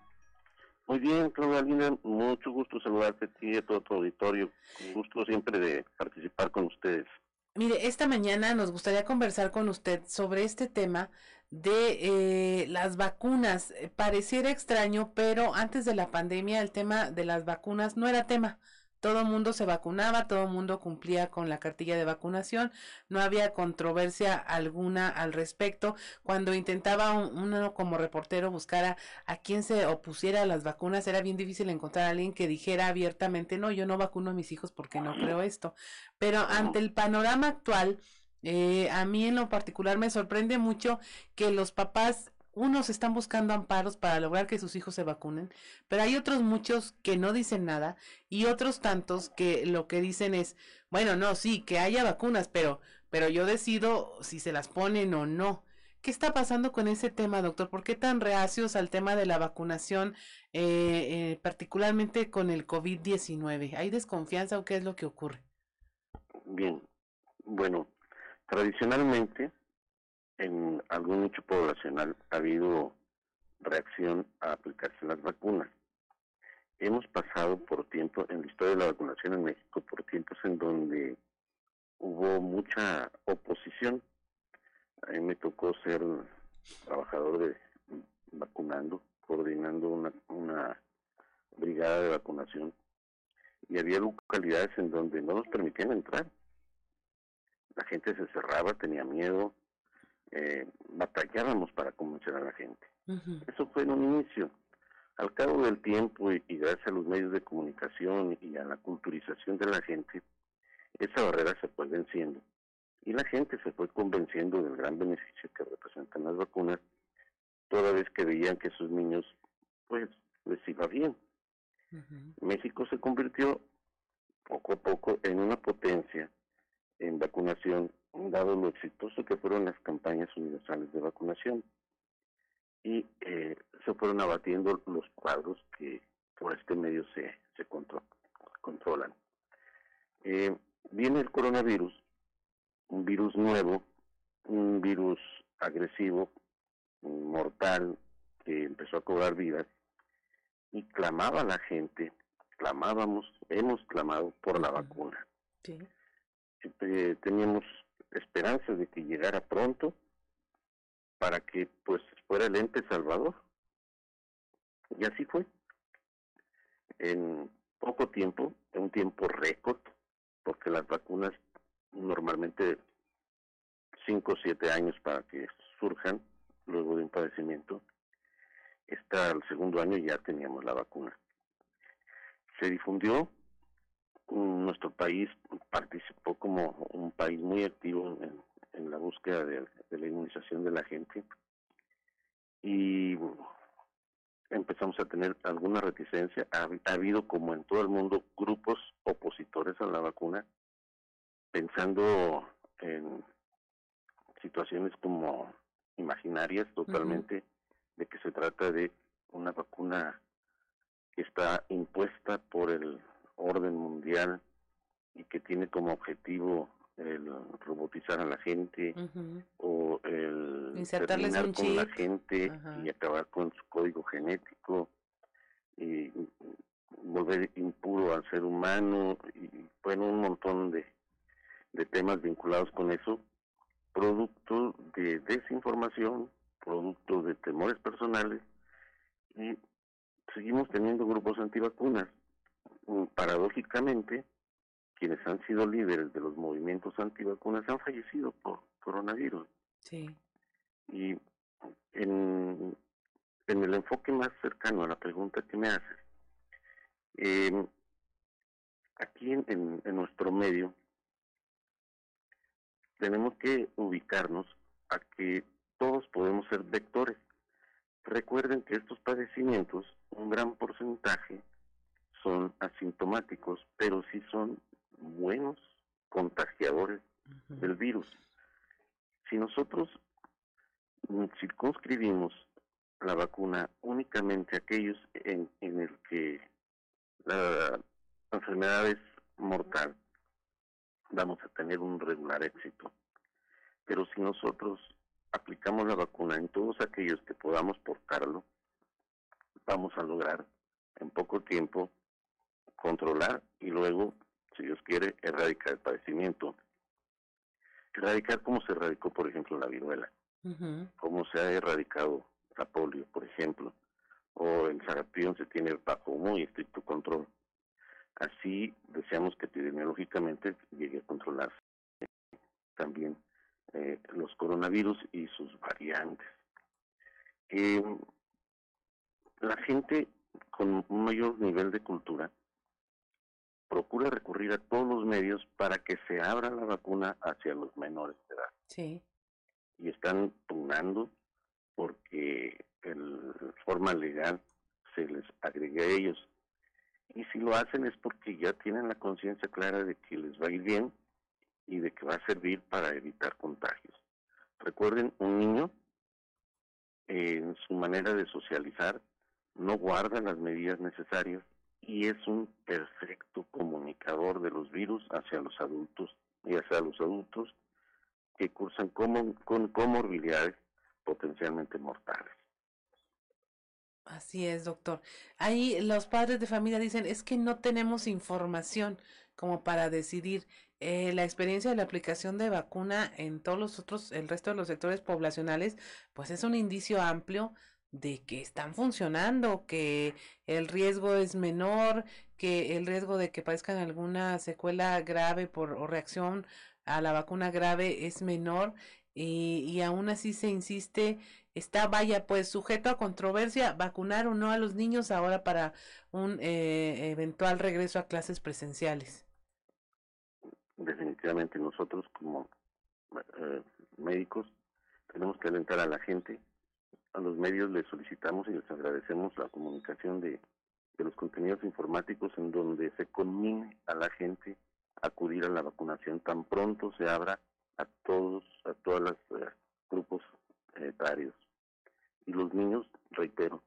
Muy bien, Claudia mucho gusto saludarte a ti y a todo tu auditorio. Un gusto siempre de participar con ustedes. Mire, esta mañana nos gustaría conversar con usted sobre este tema de eh, las vacunas. Eh, pareciera extraño, pero antes de la pandemia el tema de las vacunas no era tema. Todo el mundo se vacunaba, todo el mundo cumplía con la cartilla de vacunación, no había controversia alguna al respecto. Cuando intentaba uno como reportero buscar a, a quien se opusiera a las vacunas, era bien difícil encontrar a alguien que dijera abiertamente, no, yo no vacuno a mis hijos porque no creo esto. Pero ante el panorama actual, eh, a mí en lo particular me sorprende mucho que los papás, unos están buscando amparos para lograr que sus hijos se vacunen, pero hay otros muchos que no dicen nada y otros tantos que lo que dicen es, bueno, no, sí, que haya vacunas, pero, pero yo decido si se las ponen o no. ¿Qué está pasando con ese tema, doctor? ¿Por qué tan reacios al tema de la vacunación, eh, eh, particularmente con el COVID-19? ¿Hay desconfianza o qué es lo que ocurre? Bien, bueno, Tradicionalmente, en algún nicho poblacional ha habido reacción a aplicarse las vacunas. Hemos pasado por tiempo, en la historia de la vacunación en México, por tiempos en donde hubo mucha oposición. A mí me tocó ser trabajador de vacunando, coordinando una, una brigada de vacunación y había localidades en donde no nos permitían entrar la gente se cerraba, tenía miedo, eh, batallábamos para convencer a la gente. Eso fue en un inicio. Al cabo del tiempo y, gracias a los medios de comunicación y a la culturización de la gente, esa barrera se fue venciendo. Y la gente se fue convenciendo del gran beneficio que representan las vacunas, toda vez que veían que sus niños, pues, les iba bien. México se convirtió poco a poco en una potencia en vacunación, dado lo exitoso que fueron las campañas universales de vacunación. Y eh, se fueron abatiendo los cuadros que por este medio se, se controlan. Eh, viene el coronavirus, un virus nuevo, un virus agresivo, mortal, que empezó a cobrar vidas, y clamaba la gente, clamábamos, hemos clamado por la vacuna. Sí teníamos esperanzas de que llegara pronto para que pues fuera el ente salvador. Y así fue. En poco tiempo, en un tiempo récord, porque las vacunas normalmente 5 o 7 años para que surjan luego de un padecimiento. Está el segundo año ya teníamos la vacuna. Se difundió, nuestro país participó como un país muy activo en, la búsqueda de, la inmunización de la gente y empezamos a tener alguna reticencia. Ha, ha, habido, como en todo el mundo, grupos opositores a la vacuna, pensando en situaciones como imaginarias totalmente de que se trata de una vacuna que está impuesta por el orden mundial y que tiene como objetivo el robotizar a la gente o el terminar con la gente y acabar con su código genético y volver impuro al ser humano y bueno un montón de, de temas vinculados con eso producto de desinformación, producto de temores personales y seguimos teniendo grupos antivacunas. Mm, paradójicamente, quienes han sido líderes de los movimientos antivacunas han fallecido por coronavirus. Sí. Y en, en el enfoque más cercano a la pregunta que me haces, eh, aquí en, en nuestro medio tenemos que ubicarnos a que todos podemos ser vectores. Recuerden que estos padecimientos, un gran porcentaje, son asintomáticos, pero sí son buenos contagiadores del virus. Si nosotros circunscribimos la vacuna únicamente a aquellos en, en el que la enfermedad es mortal, vamos a tener un regular éxito. Pero si nosotros aplicamos la vacuna en todos aquellos que podamos portarlo, vamos a lograr en poco tiempo controlar y luego, si Dios quiere, erradicar el padecimiento. Erradicar como se erradicó, por ejemplo, la viruela, como se ha erradicado la polio, por ejemplo, o el sarampión se tiene bajo muy estricto control. Así deseamos que epidemiológicamente llegue a controlarse también eh, los coronavirus y sus variantes. Eh, la gente con un mayor nivel de cultura procura recurrir a todos los medios para que se abra la vacuna hacia los menores de edad. Sí. Y están pugnando porque en forma legal se les agregue a ellos y si lo hacen es porque ya tienen la conciencia clara de que les va a ir bien y de que va a servir para evitar contagios. Recuerden, un niño en su manera de socializar no guarda las medidas necesarias y es un perfecto comunicador de los virus hacia los adultos y hacia los adultos que cursan con comorbilidades potencialmente mortales. Así es, doctor. Ahí los padres de familia dicen, es que no tenemos información como para decidir. Eh, la experiencia de la aplicación de vacuna en todos los otros, el resto de los sectores poblacionales, pues es un indicio amplio de que están funcionando, que el riesgo es menor, que el riesgo de que padezcan alguna secuela grave por o reacción a la vacuna grave es menor y, y aún así se insiste está, vaya, pues sujeto a controversia, vacunar o no a los niños ahora para un eh, eventual regreso a clases presenciales. Definitivamente nosotros como eh, médicos tenemos que alentar a la gente, a los medios les solicitamos y les agradecemos la comunicación de, los contenidos informáticos en donde se conmine a la gente a acudir a la vacunación tan pronto se abra a todos, a todas las eh, grupos etarios. Y los niños, reitero,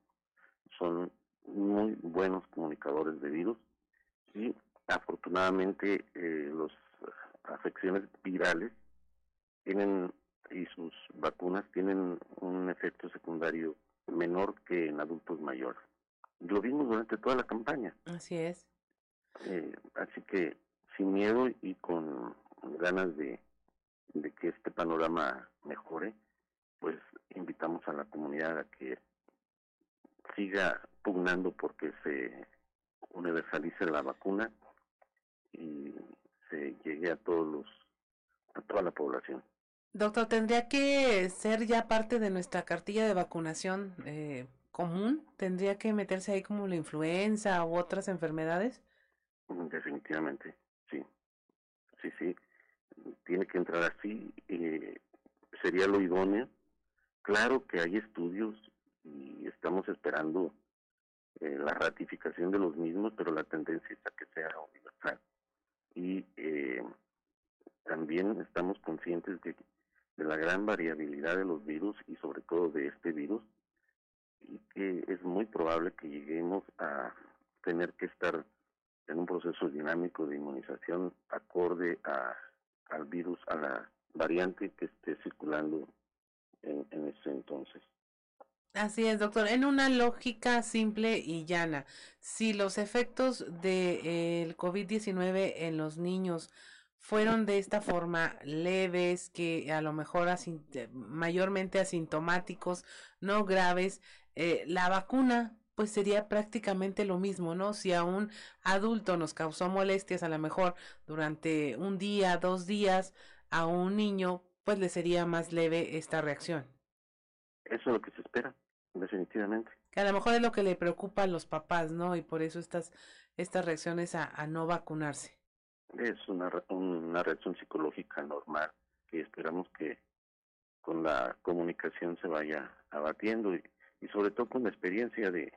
son muy buenos comunicadores de virus y afortunadamente eh, las afecciones virales tienen y sus vacunas tienen un efecto secundario menor que en adultos mayores. Lo vimos durante toda la campaña. Así es. Eh, así que sin miedo y con ganas de, de que este panorama mejore, pues invitamos a la comunidad a que siga pugnando porque se universalice la vacuna y se llegue a todos los, a toda la población. Doctor, ¿tendría que ser ya parte de nuestra cartilla de vacunación eh, común? ¿Tendría que meterse ahí como la influenza u otras enfermedades? Definitivamente, sí. Sí, sí. Tiene que entrar así. Eh, sería lo idóneo. Claro que hay estudios y estamos esperando eh, la ratificación de los mismos, pero la tendencia es a que sea universal. Y eh, también estamos conscientes de, de la gran variabilidad de los virus y sobre todo de este virus, y que es muy probable que lleguemos a tener que estar en un proceso dinámico de inmunización acorde a, al virus, a la variante que esté circulando en, en ese entonces. Así es, doctor. En una lógica simple y llana, si los efectos del de, eh, COVID-19 en los niños fueron de esta forma leves, que a lo mejor asint mayormente asintomáticos, no graves, eh, la vacuna pues sería prácticamente lo mismo, ¿no? Si a un adulto nos causó molestias a lo mejor durante un día, dos días, a un niño pues le sería más leve esta reacción. Eso es lo que se espera definitivamente. Que a lo mejor es lo que le preocupa a los papás, ¿no? Y por eso estas, estas reacciones a, a no vacunarse. Es una, una reacción psicológica normal que esperamos que con la comunicación se vaya abatiendo y, y sobre todo con la experiencia de,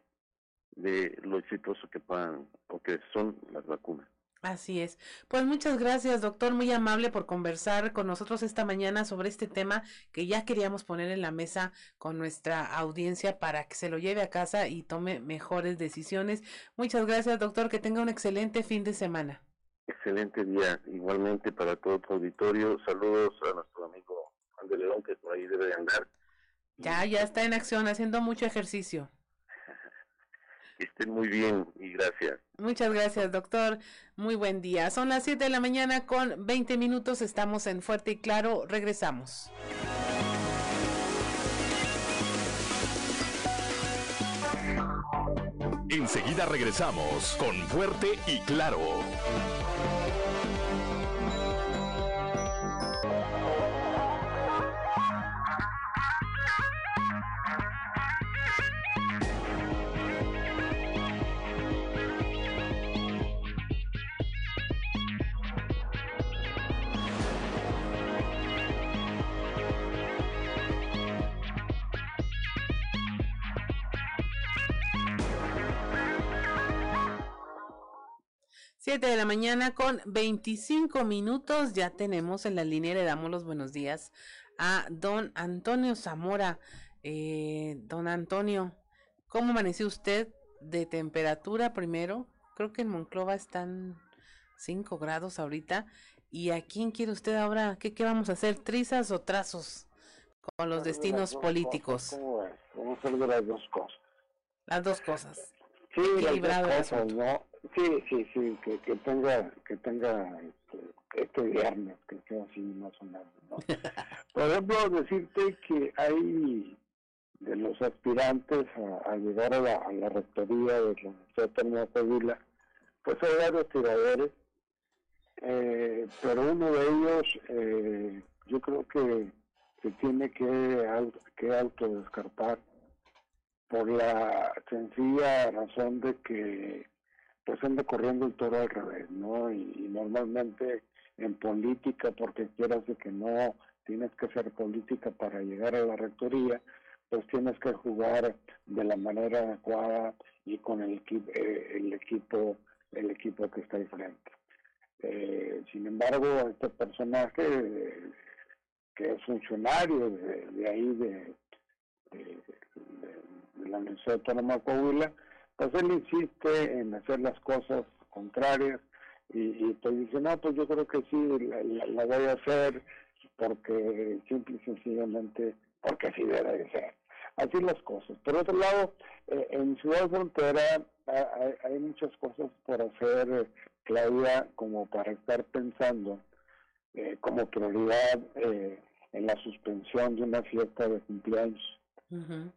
de lo exitoso que puedan o que son las vacunas. Así es. Pues muchas gracias, doctor, muy amable por conversar con nosotros esta mañana sobre este tema que ya queríamos poner en la mesa con nuestra audiencia para que se lo lleve a casa y tome mejores decisiones. Muchas gracias, doctor, que tenga un excelente fin de semana. Excelente día, igualmente para todo tu auditorio. Saludos a nuestro amigo Juan de León, que por ahí debe de andar. Ya, ya está en acción, haciendo mucho ejercicio. *laughs* Que estén muy bien y gracias. Muchas gracias, doctor. Muy buen día. Son las 7 de la mañana con 20 minutos. Estamos en Fuerte y Claro. Regresamos. Enseguida regresamos con Fuerte y Claro. Siete de la mañana con 25 minutos. Ya tenemos en la línea, le damos los buenos días a don Antonio Zamora. Eh, don Antonio, ¿cómo amaneció usted de temperatura primero? Creo que en Monclova están 5 grados ahorita. ¿Y a quién quiere usted ahora? ¿Qué, qué vamos a hacer? ¿Trizas o trazos con los destinos políticos? ¿Cómo es? Vamos a de las dos cosas. Las dos cosas. Sí, las dos cosas. ¿no? Sí, sí, sí, que, que tenga, que tenra este, este viernes, que sea así más o menos, ¿no? *laughs* Por ejemplo, decirte que hay de los aspirantes a, a llegar a la, a la rectoría de la Universidad Autónoma de Coahuila, pues hay varios tiradores, eh, pero uno de ellos eh, yo creo que se tiene que, que autodescartar por la sencilla razón de que pues anda corriendo el toro al revés, ¿no? Y, normalmente en política, porque quieras de que no tienes que hacer política para llegar a la rectoría, pues tienes que jugar de la manera adecuada y con el equipo, el equipo, el equipo que está al frente. Eh, sin embargo, este personaje eh, que es funcionario de, ahí de- de la Universidad Autónoma de Coahuila, pues él insiste en hacer las cosas contrarias y, y te dice, no, pues yo creo que sí, la, voy a hacer porque simple y sencillamente, porque así debe de ser. Así las cosas. Por otro lado, eh, en Ciudad Frontera ha- hay, hay muchas cosas por hacer, eh, Claudia, como para estar pensando eh, como prioridad eh, en la suspensión de una fiesta de cumpleaños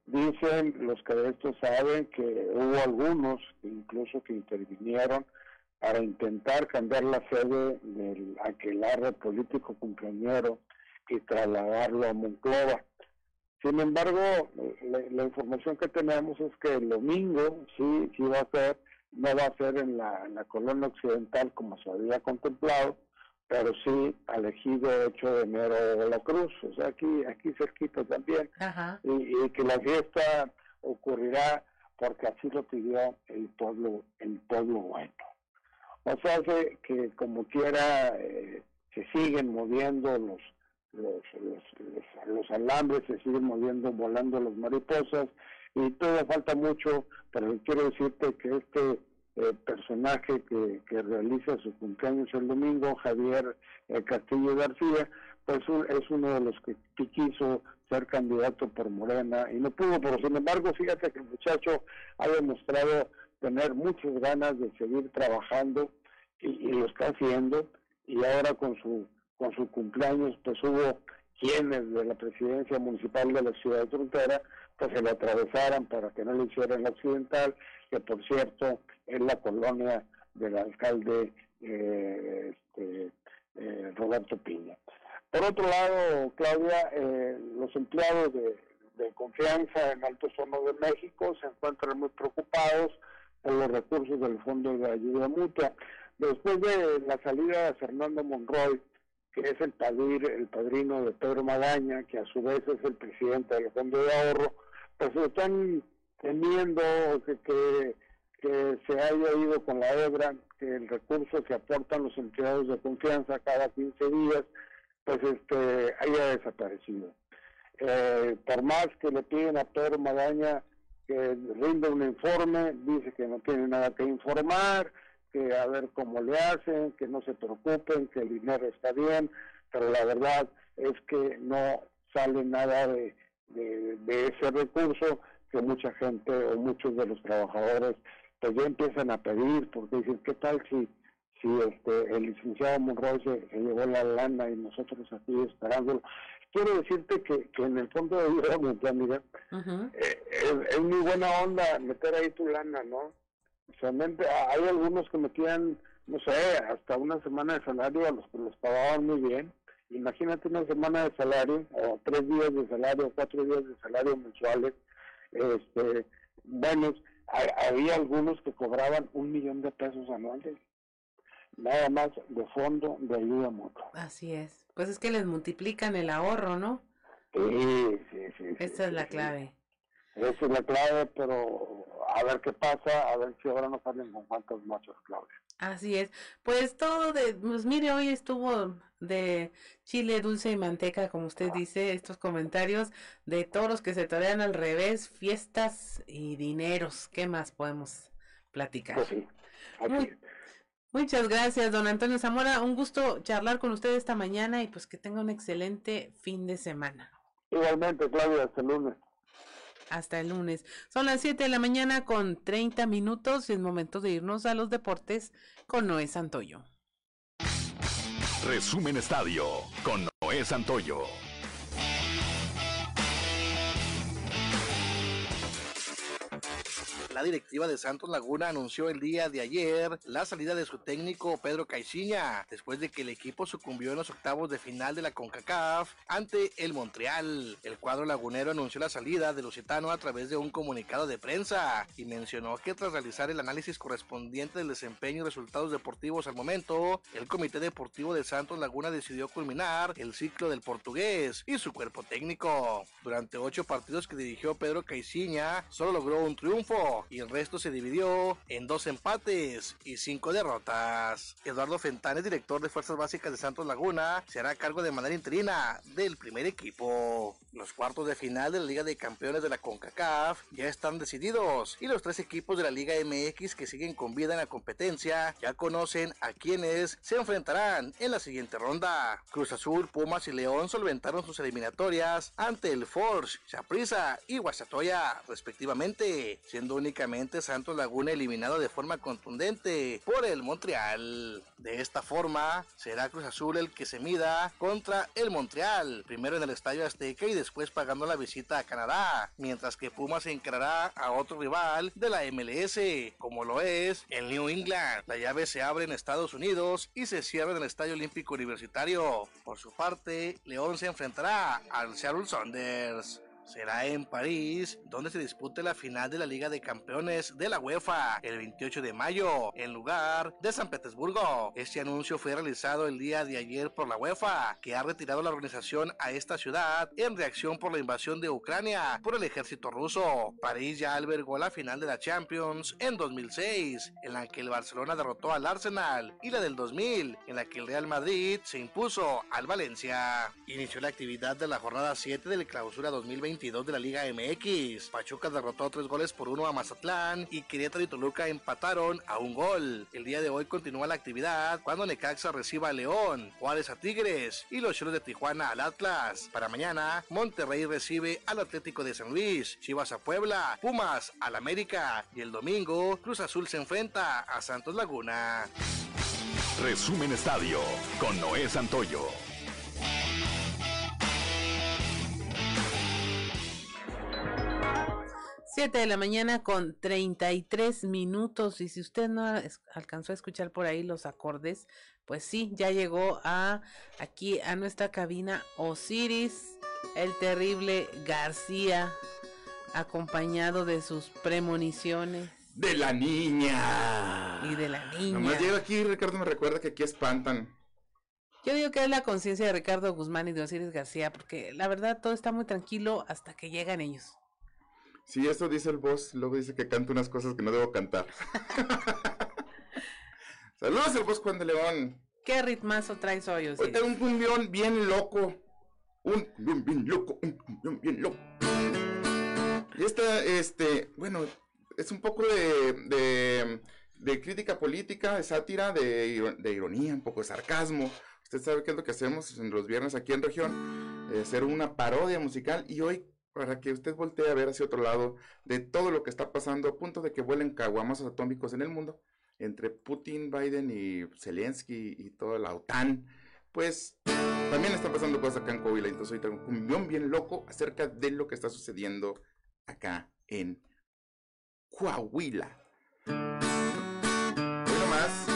Dicen los que de esto saben que hubo algunos incluso que intervinieron para intentar cambiar la sede del aquelarre político cumpleañero y trasladarlo a Monclova. Sin embargo, la, información que tenemos es que el domingo sí, sí va a ser, no va a ser en la, en la colonia occidental como se había contemplado, pero sí al ejido 8 de enero de la Cruz, o sea, aquí, aquí cerquita también, Y, que la fiesta ocurrirá porque así lo pidió el pueblo, el pueblo bueno. O sea que, que como quiera eh, se siguen moviendo los los, los, los, alambres, se siguen moviendo, volando las mariposas, y todavía falta mucho, pero quiero decirte que este eh, personaje que, que, realiza su cumpleaños el domingo, Javier eh, Castillo García, pues es uno de los que, quiso ser candidato por Morena y no pudo, pero sin embargo, fíjate que el muchacho ha demostrado tener muchas ganas de seguir trabajando y, lo está haciendo. Y ahora con su con su cumpleaños pues hubo quienes de la presidencia municipal de la ciudad de Frontera pues se le atravesaran para que no le hicieran la occidental que por cierto es la colonia del alcalde eh, este, eh, Roberto Piña. Por otro lado, Claudia, eh, los empleados de, confianza en Alto Hornos de México se encuentran muy preocupados por los recursos del Fondo de Ayuda Mutua. Después de la salida de Fernando Monroy, que es el, el padrino de Pedro Magaña, que a su vez es el presidente del Fondo de Ahorro, pues están temiendo que, que, se haya ido con la hebra, que el recurso que aportan los empleados de confianza cada 15 días, pues este haya desaparecido. Eh, por más que le piden a Pedro Magaña que rinda un informe, dice que no tiene nada que informar, que a ver cómo le hacen, que no se preocupen, que el dinero está bien, pero la verdad es que no sale nada de, de ese recurso que mucha gente o muchos de los trabajadores pues ya empiezan a pedir porque dicen qué tal si si este el licenciado Monroy se, llevó la lana y nosotros aquí esperándolo quiero decirte que, que en el fondo de vida mira eh, es, muy buena onda meter ahí tu lana no solamente hay algunos que metían no sé hasta una semana de salario a los que los pagaban muy bien. Imagínate una semana de salario o tres días de salario o cuatro días de salario mensuales este, bueno, había algunos que cobraban un millón de pesos anuales, nada más de fondo de ayuda mutua. Así es, pues es que les multiplican el ahorro, ¿no? Sí, sí, sí. Esa es la clave. Esa es la clave, pero a ver qué pasa, a ver si ahora no salen con cuántos machos, Claudia. Así es. Pues todo de, pues mire, hoy estuvo de chile dulce y manteca, como usted dice, estos comentarios de todos los que se torean al revés, fiestas y dineros. ¿Qué más podemos platicar? Pues muchas gracias, don Antonio Zamora. Un gusto charlar con usted esta mañana y pues que tenga un excelente fin de semana. Igualmente, Claudia, hasta el lunes hasta el lunes. Son las 7 de la mañana con 30 minutos y es momento de irnos a los deportes con Noé Santoyo. Resumen Estadio con Noé Santoyo. La directiva de Santos Laguna anunció el día de ayer la salida de su técnico Pedro Caiciña, después de que el equipo sucumbió en los octavos de final de la CONCACAF ante el Montreal. El cuadro lagunero anunció la salida de Lusitano a través de un comunicado de prensa y mencionó que tras realizar el análisis correspondiente del desempeño y resultados deportivos al momento, el Comité Deportivo de Santos Laguna decidió culminar el ciclo del portugués y su cuerpo técnico. Durante ocho partidos que dirigió Pedro Caiciña, solo logró un triunfo y el resto se dividió en dos empates y cinco derrotas. Eduardo Fentanes, director de Fuerzas Básicas de Santos Laguna, se hará cargo de manera interina del primer equipo. Los cuartos de final de la Liga de Campeones de la CONCACAF ya están decididos y los tres equipos de la Liga MX que siguen con vida en la competencia ya conocen a quienes se enfrentarán en la siguiente ronda. Cruz Azul, Pumas y León solventaron sus eliminatorias ante el Forge, Chaprisa y Guasatoya respectivamente, siendo única Únicamente Santos Laguna eliminado de forma contundente por el Montreal. De esta forma, será Cruz Azul el que se mida contra el Montreal, primero en el Estadio Azteca y después pagando la visita a Canadá, mientras que Pumas encarará a otro rival de la MLS, como lo es el New England. La llave se abre en Estados Unidos y se cierra en el Estadio Olímpico Universitario. Por su parte, León se enfrentará al Seattle Sounders será en París, donde se dispute la final de la Liga de Campeones de la UEFA el 28 de mayo, en lugar de San Petersburgo. Este anuncio fue realizado el día de ayer por la UEFA, que ha retirado la organización a esta ciudad en reacción por la invasión de Ucrania por el ejército ruso. París ya albergó la final de la Champions en 2006, en la que el Barcelona derrotó al Arsenal, y la del 2000, en la que el Real Madrid se impuso al Valencia. Inició la actividad de la jornada 7 de la clausura 2020 de la Liga MX. Pachuca derrotó tres goles por uno a Mazatlán y Querétaro y Toluca empataron a un gol. El día de hoy continúa la actividad cuando Necaxa reciba a León, Juárez a Tigres y los Cholos de Tijuana al Atlas. Para mañana, Monterrey recibe al Atlético de San Luis, Chivas a Puebla, Pumas al América y el domingo Cruz Azul se enfrenta a Santos Laguna. Resumen Estadio con Noé Santoyo. 7 de la mañana con 33 minutos y si usted no alcanzó a escuchar por ahí los acordes, pues sí, ya llegó a aquí a nuestra cabina Osiris, el terrible García, acompañado de sus premoniciones. De la niña. Y de la niña. Nomás llega aquí, Ricardo me recuerda que aquí espantan. Yo digo que es la conciencia de Ricardo Guzmán y de Osiris García, porque la verdad todo está muy tranquilo hasta que llegan ellos. Sí, eso dice el boss, luego dice que canta unas cosas que no debo cantar. *laughs* Saludos el boss Juan de León. ¿Qué ritmazo traes hoy? Hoy tengo un cumbión bien loco. Un cumbión bien loco, un cumbión bien loco. Y esta, este, bueno, es un poco de, de, crítica política, de sátira, de, de, ironía, un poco de sarcasmo. Usted sabe qué es lo que hacemos en los viernes aquí en región, eh, hacer una parodia musical y hoy para que usted voltee a ver hacia otro lado de todo lo que está pasando a punto de que vuelen caguamas atómicos en el mundo entre Putin, Biden y Zelensky y toda la OTAN, pues también está pasando cosas acá en Coahuila. Entonces hoy tengo un cumbión bien loco acerca de lo que está sucediendo acá en Coahuila. Hoy nomás,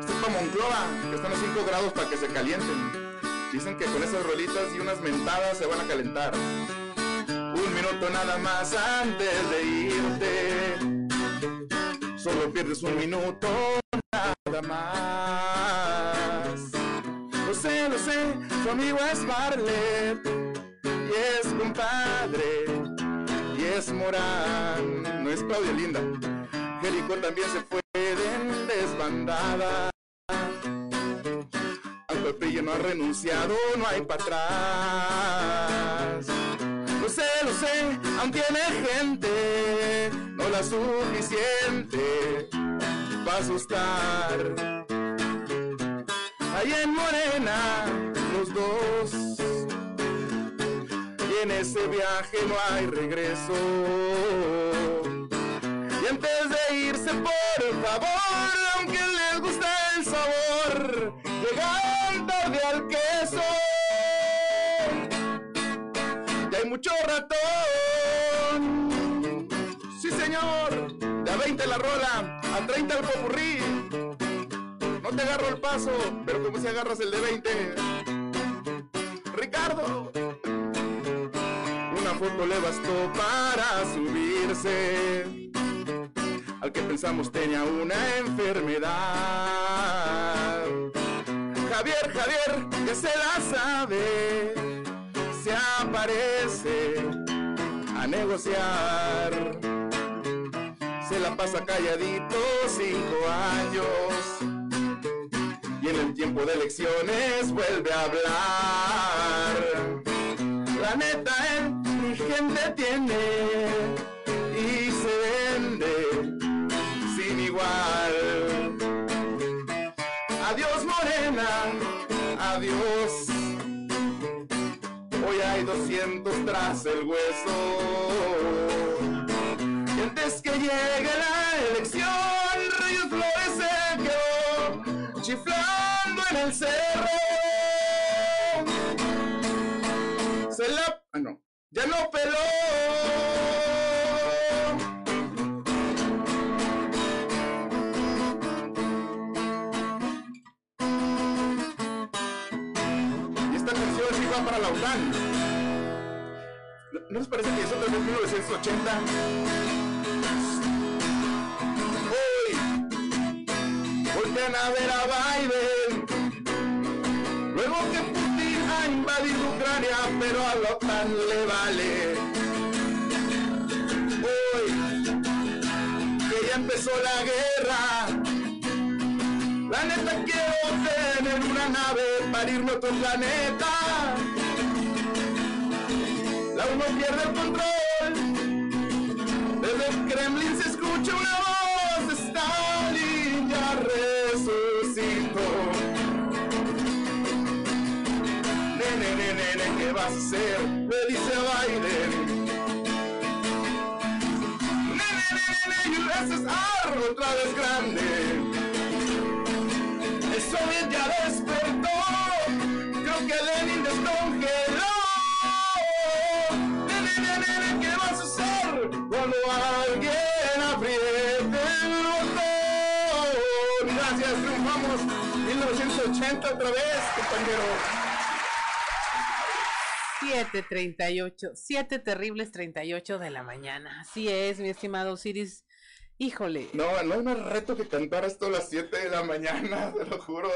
esto es para Monclova, que están a 5 grados para que se calienten. Dicen que con esas rolitas y unas mentadas se van a calentar nada más antes de irte. Solo pierdes un minuto nada más. Lo sé, lo sé, su amigo es Barlet y es compadre y es Morán, no es Claudia Linda. Jerico también se fue de desbandada. Aunque el pillo no ha renunciado, no hay para atrás sé, lo sé, aún tiene gente, no la suficiente para asustar. Ahí en Morena, los dos, y en ese viaje no hay regreso. Y antes de irse, por favor, aunque les guste el sabor, llegan tarde al queso mucho ratón. Sí, señor. De a 20 la rola, a 30 el popurrí. No te agarro el paso, pero como si agarras el de 20. Ricardo. Una foto le bastó para subirse. Al que pensamos tenía una enfermedad. Javier, Javier, que se la sabe se aparece a negociar. Se la pasa calladito cinco años y en el tiempo de elecciones vuelve a hablar. La neta, él mi gente tiene y se vende sin igual. Adiós morena, adiós Hoy hay 200 tras el hueso. Y antes que llegue la elección, Reyes Flores se quedó chiflando en el cerro. Se la... Ah, no. Ya no peló. ¿No, ¿no les parece que eso también es 1980? Hoy voltean a ver a Biden. Luego que Putin ha invadido Ucrania, pero a la OTAN le vale. Hoy que ya empezó la guerra. La neta quiero tener una nave para irme a otro planeta. Uno pierde el control. Desde el Kremlin se escucha una voz. Stalin ya resucitó. Nene, nene, nene, ¿qué vas a hacer? Le dice Biden. Nene, nene, nene, USSR otra vez grande. El Soviet ya despertó. Creo que Lenin compañero. 7.38, 7 terribles 38 de la mañana. Así es, mi estimado Osiris. Híjole. No, no hay más reto que cantar esto a las 7 de la mañana, *laughs* te lo juro.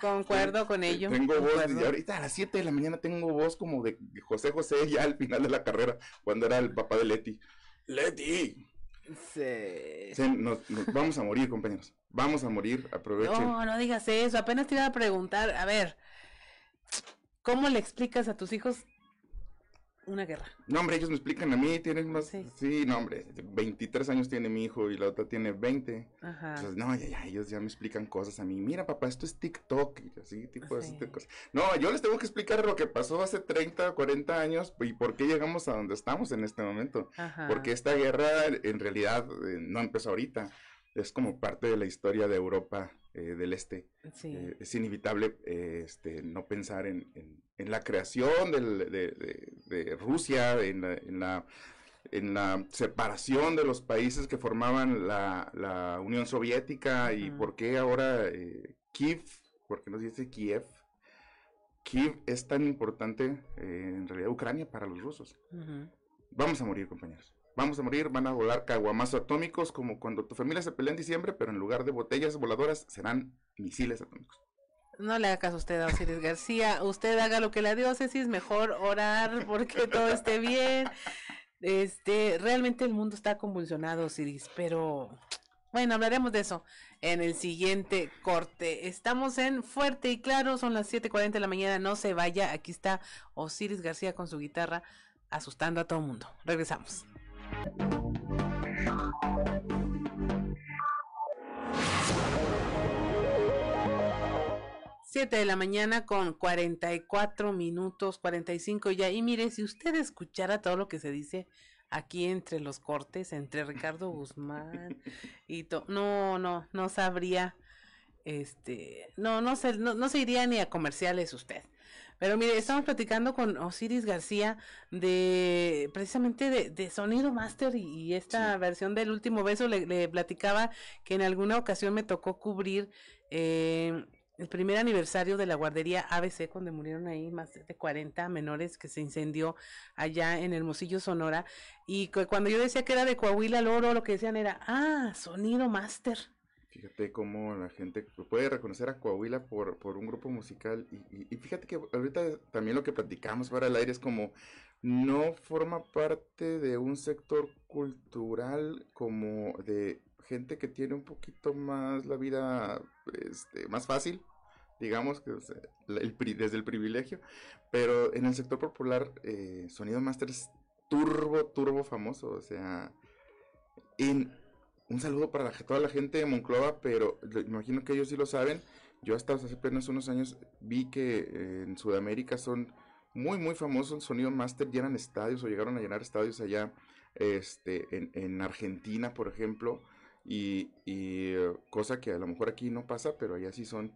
Concuerdo con ello. Tengo voz, y ahorita a las 7 de la mañana tengo voz como de José José ya al final de la carrera, cuando era el papá de Leti. Leti. Sí. Sí, nos- nos vamos a morir, compañeros. Vamos a morir, aprovechen. No, no digas eso. Apenas te iba a preguntar, a ver, ¿cómo le explicas a tus hijos una guerra? No, hombre, ellos me explican a mí, tienen más... Sí. no, hombre, 23 años tiene mi hijo y la otra tiene 20. Ajá. Entonces, no, ya, ya, ellos ya me explican cosas a mí. Mira, papá, esto es TikTok y así, tipo de cosas. No, yo les tengo que explicar lo que pasó hace 30, 40 años y por qué llegamos a donde estamos en este momento. Ajá. Porque esta guerra en realidad eh, no empezó ahorita. Es como parte de la historia de Europa eh, del Este. Sí. Eh, es inevitable eh, este, no pensar en, en- en la creación del- de, de- de Rusia, en la, en, la, en la separación de los países que formaban la, la Unión Soviética y por qué ahora Kiev, porque nos dice Kiev, Kiev es tan importante en realidad Ucrania para los rusos. Vamos a morir, compañeros. Vamos a morir, van a volar caguamazos atómicos como cuando tu familia se pelea en diciembre, pero en lugar de botellas voladoras serán misiles atómicos. No le haga caso usted a Osiris García. Usted haga lo que la diócesis, mejor orar porque todo esté bien. Este, realmente el mundo está convulsionado, Osiris, pero bueno, hablaremos de eso en el siguiente corte. Estamos en Fuerte y Claro, son las 7:40 de la mañana, no se vaya. Aquí está Osiris García con su guitarra asustando a todo el mundo. Regresamos. 7 de la mañana con 44 minutos, 45 ya. Y mire, si usted escuchara todo lo que se dice aquí entre los cortes, entre Ricardo *laughs* Guzmán y to- no, no, no sabría, este, no, no se, no, no se iría ni a comerciales usted. Pero mire, estamos platicando con Osiris García de precisamente de, de Sonido Master y, y esta versión del último beso. Le, le platicaba que en alguna ocasión me tocó cubrir eh, el primer aniversario de la guardería ABC, cuando murieron ahí más de 40 menores que se incendió allá en Hermosillo, Sonora. Y cu- cuando yo decía que era de Coahuila, Loro, lo que decían era, ah, Sonido Master. Fíjate cómo la gente puede reconocer a Coahuila por, por un grupo musical. Y, fíjate que ahorita también lo que platicamos para el aire es como no forma parte de un sector cultural como de gente que tiene un poquito más la vida este, más fácil, digamos, que desde el privilegio. Pero en el sector popular, eh, Sonido Master es turbo, turbo famoso. O sea, en, un saludo para la- toda la gente de Monclova, pero imagino que ellos sí lo saben. Yo hasta hace apenas unos años vi que eh, en Sudamérica son muy, muy famosos. Sonido Master llenan estadios o llegaron a llenar estadios allá, este, en, en Argentina, por ejemplo, y, y eh, cosa que a lo mejor aquí no pasa, pero allá sí son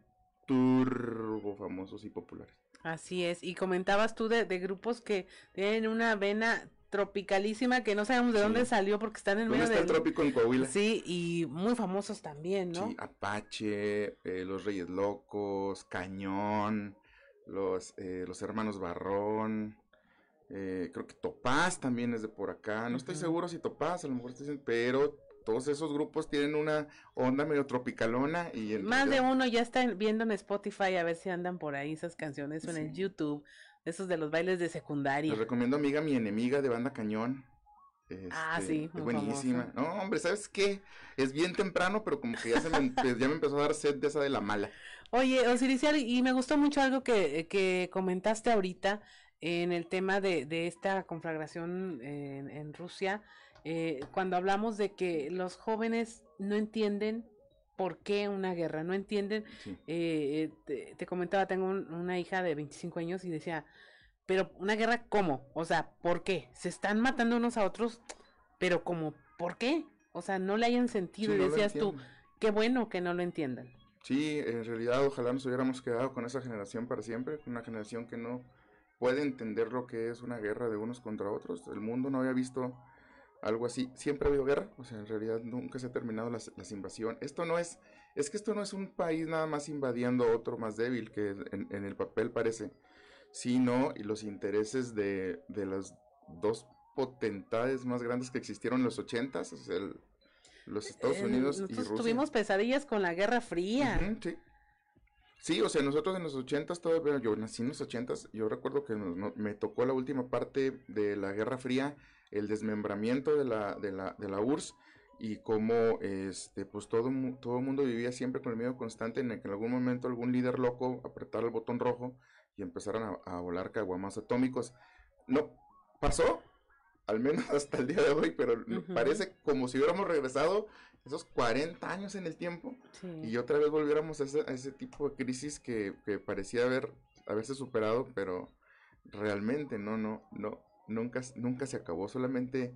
turbo famosos y populares. Así es, y comentabas tú de, de grupos que tienen una vena tropicalísima que no sabemos de dónde salió porque están en ¿Dónde medio está el del- trópico en Coahuila? Sí, y muy famosos también, ¿no? Sí, Apache, eh, los Reyes Locos, Cañón, los, eh, los Hermanos Barrón, eh, creo que Topaz también es de por acá, no estoy seguro si Topaz, a lo mejor diciendo, pero todos esos grupos tienen una onda medio tropicalona y Más de uno ya está viendo en Spotify a ver si andan por ahí esas canciones o en el YouTube, esos de los bailes de secundaria. Les recomiendo Amiga Mi Enemiga de Banda Cañón. Ah, Este, sí, es muy buenísima. No, hombre, ¿sabes qué? Es bien temprano, pero como que ya, se me, *laughs* ya me empezó a dar sed de esa de la mala. Oye, Osiriciar, y me gustó mucho algo que, que comentaste ahorita en el tema de, de esta conflagración en, en Rusia, eh, cuando hablamos de que los jóvenes no entienden por qué una guerra, no entienden. Sí. eh, te, te comentaba, tengo un- una hija de 25 años y decía, pero una guerra, ¿cómo? O sea, ¿por qué? Se están matando unos a otros, pero como, ¿por qué? O sea, no le hayan sentido Sí, y no decías tú, qué bueno que no lo entiendan. Sí, en realidad ojalá nos hubiéramos quedado con esa generación para siempre, con una generación que no puede entender lo que es una guerra de unos contra otros. El mundo no había visto algo así. Siempre ha habido guerra, o sea, en realidad nunca se ha terminado las, las invasión. Esto no es, es que esto no es un país nada más invadiendo a otro más débil que en, en el papel parece, sino y los intereses de, de las dos potentades más grandes que existieron en los ochentas, o sea, el- los Estados Eh, Unidos y Nosotros Rusia. tuvimos pesadillas con la Guerra Fría. Ujú, sí. Sí, o sea, nosotros en los ochentas todavía, yo nací en los ochentas, yo recuerdo que nos- no- me tocó la última parte de la Guerra Fría, el desmembramiento de la, de la, de la URSS y cómo este, pues todo, todo el mundo vivía siempre con el miedo constante en el que en algún momento algún líder loco apretara el botón rojo y empezaran a, a volar caguamas atómicos. No, pasó, al menos *laughs* hasta el día de hoy, pero parece como si hubiéramos regresado esos 40 años en el tiempo Sí. y otra vez volviéramos a ese, a ese tipo de crisis que, que parecía haber, haberse superado, pero realmente no, no, no, nunca, nunca se acabó, solamente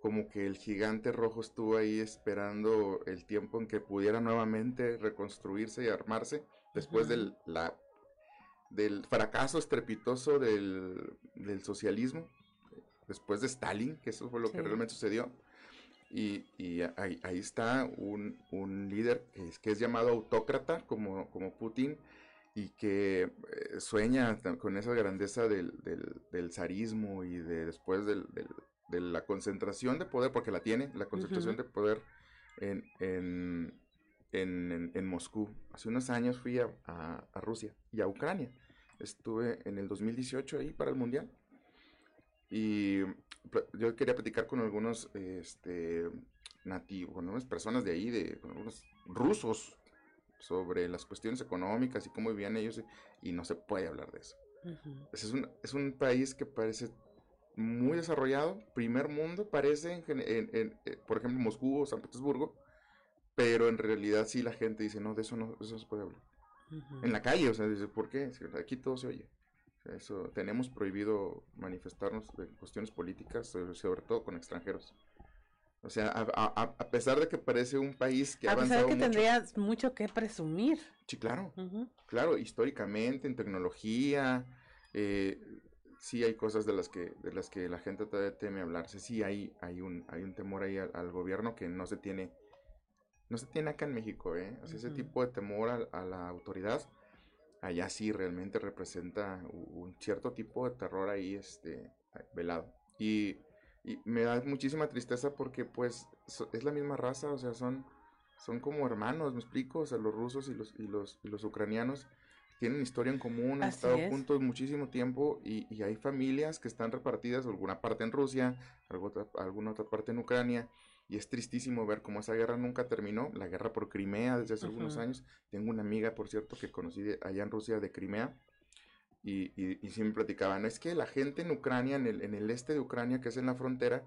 como que el gigante rojo estuvo ahí esperando el tiempo en que pudiera nuevamente reconstruirse y armarse después del, la, del fracaso estrepitoso del, del socialismo, después de Stalin, que eso fue lo que realmente sucedió. Y, y ahí, ahí está un, un líder que es, que es llamado autócrata, como, como Putin, y que eh, sueña con esa grandeza del, del, del zarismo y de después del, de la concentración de poder, porque la tiene, la concentración de poder en, en, en, en- Moscú. Hace unos años fui a, a- a Rusia y a Ucrania. Estuve en el 2018 ahí para el Mundial. Y yo quería platicar con algunos este, nativos, con algunas personas de ahí, de, con algunos rusos, sobre las cuestiones económicas y cómo vivían ellos, y no se puede hablar de eso. Es un, es un país que parece muy desarrollado, primer mundo, parece, en, gen- en- en, eh, por ejemplo, Moscú o San Petersburgo, pero en realidad sí la gente dice, no, de eso no, de eso no se puede hablar. En la calle, o sea, dice, ¿por qué? Aquí todo se oye. Eso, tenemos prohibido manifestarnos en cuestiones políticas, sobre todo con extranjeros. O sea, a, a- a pesar de que parece un país que ha A pesar de avanzado que mucho. tendrías mucho que presumir. Sí, claro. Claro, históricamente, en tecnología, eh, sí hay cosas de las que, de las que la gente todavía teme hablarse. Sí hay, hay un, hay un temor ahí al, al gobierno que no se tiene, no se tiene acá en México, ¿eh? O sea, ese tipo de temor a, a la autoridad, allá sí realmente representa un cierto tipo de terror ahí, este, velado. Y, y me da muchísima tristeza porque, pues, so- es la misma raza, o sea, son, son como hermanos, me explico, o sea, los rusos y los, y los, y los ucranianos tienen historia en común, han Así estado es. juntos muchísimo tiempo y, y hay familias que están repartidas, alguna parte en Rusia, algo otra- alguna otra parte en Ucrania, y es tristísimo ver cómo esa guerra nunca terminó, la guerra por Crimea desde hace algunos años. Tengo una amiga, por cierto, que conocí de- allá en Rusia de Crimea, y, y, me platicaban, es que la gente en Ucrania, en el, en el este de Ucrania, que es en la frontera,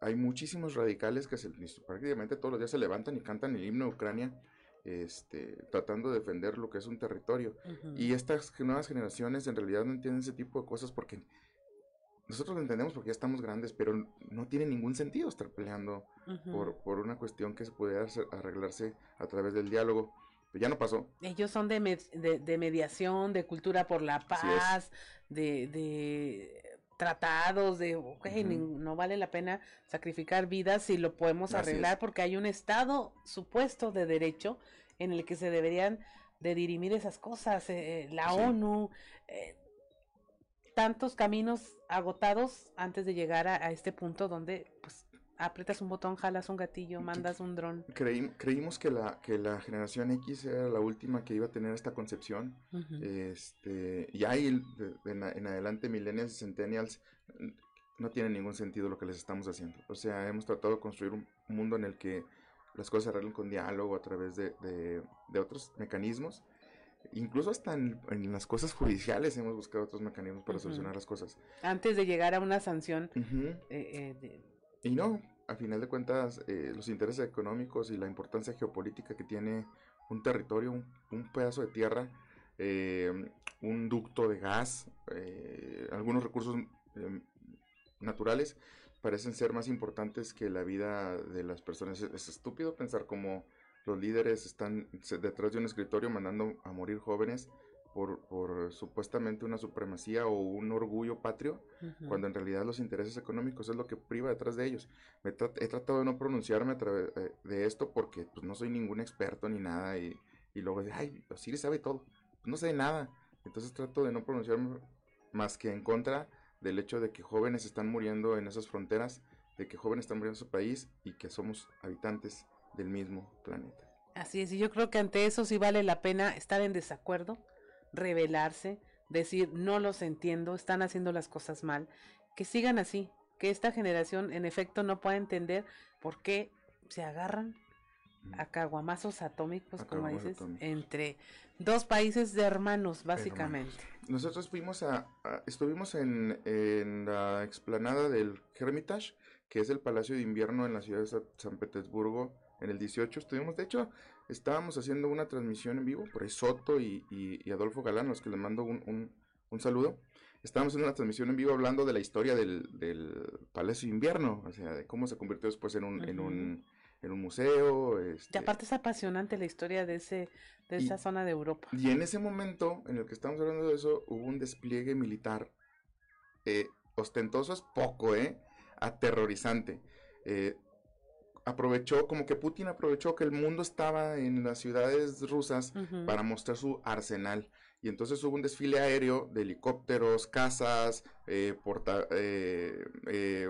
hay muchísimos radicales que se, prácticamente todos los días se levantan y cantan el himno de Ucrania, este, tratando de defender lo que es un territorio. Y estas nuevas generaciones en realidad no entienden ese tipo de cosas porque nosotros lo entendemos porque ya estamos grandes, pero no tiene ningún sentido estar peleando por, por una cuestión que se pudiera arreglarse a través del diálogo. Pero ya no pasó. Ellos son de, de, mediación, de cultura por la paz, de, de tratados, de, no vale la pena sacrificar vidas si lo podemos arreglar porque hay un Estado supuesto de derecho en el que se deberían de dirimir esas cosas, eh, la ONU, eh, tantos caminos agotados antes de llegar a, este punto donde pues aprietas un botón, jalas un gatillo, mandas un dron. creímos que la, que la generación X era la última que iba a tener esta concepción. este, y ahí en, adelante millennials y centennials no tiene ningún sentido lo que les estamos haciendo. O sea, hemos tratado de construir un mundo en el que las cosas se arreglan con diálogo a través de, de otros mecanismos incluso hasta en, las cosas judiciales hemos buscado otros mecanismos para solucionar las cosas. Antes de llegar a una sanción. Eh, eh, y no, a final de cuentas, eh, los intereses económicos y la importancia geopolítica que tiene un territorio, un, pedazo de tierra, un ducto de gas, algunos recursos naturales, parecen ser más importantes que la vida de las personas. Es, estúpido pensar como los líderes están detrás de un escritorio mandando a morir jóvenes por, por supuestamente una supremacía o un orgullo patrio, cuando en realidad los intereses económicos es lo que priva detrás de ellos. he tratado de no pronunciarme a través de, esto porque pues, no soy ningún experto ni nada y, y luego ay, Osiris sabe todo. Pues, no sé nada. Entonces trato de no pronunciarme más que en contra del hecho de que jóvenes están muriendo en esas fronteras, de que jóvenes están muriendo en su país y que somos habitantes del mismo planeta. Así es, y yo creo que ante eso sí vale la pena estar en desacuerdo, rebelarse, decir no los entiendo, están haciendo las cosas mal, que sigan así, que esta generación en efecto no pueda entender por qué se agarran a caguamazos atómicos, como dices, entre dos países de hermanos, básicamente. Nosotros fuimos a, estuvimos en, en, la explanada del Hermitage, que es el Palacio de Invierno en la ciudad de San Petersburgo, en el 18 estuvimos, de hecho, estábamos haciendo una transmisión en vivo, por Soto y, y, Adolfo Galán, los que les mando un, un, saludo. Estábamos haciendo una transmisión en vivo hablando de la historia del, del Palacio de Invierno, o sea, de cómo se convirtió después en un, en un, en un museo. Este... Y aparte es apasionante la historia de, ese, de esa zona de Europa. Y en ese momento en el que estamos hablando de eso, hubo un despliegue militar eh, ostentoso, es poco, ¿eh? Aterrorizante. Eh, aprovechó, como que Putin aprovechó que el mundo estaba en las ciudades rusas para mostrar su arsenal. Y entonces hubo un desfile aéreo de helicópteros, casas, eh, porta, eh, eh,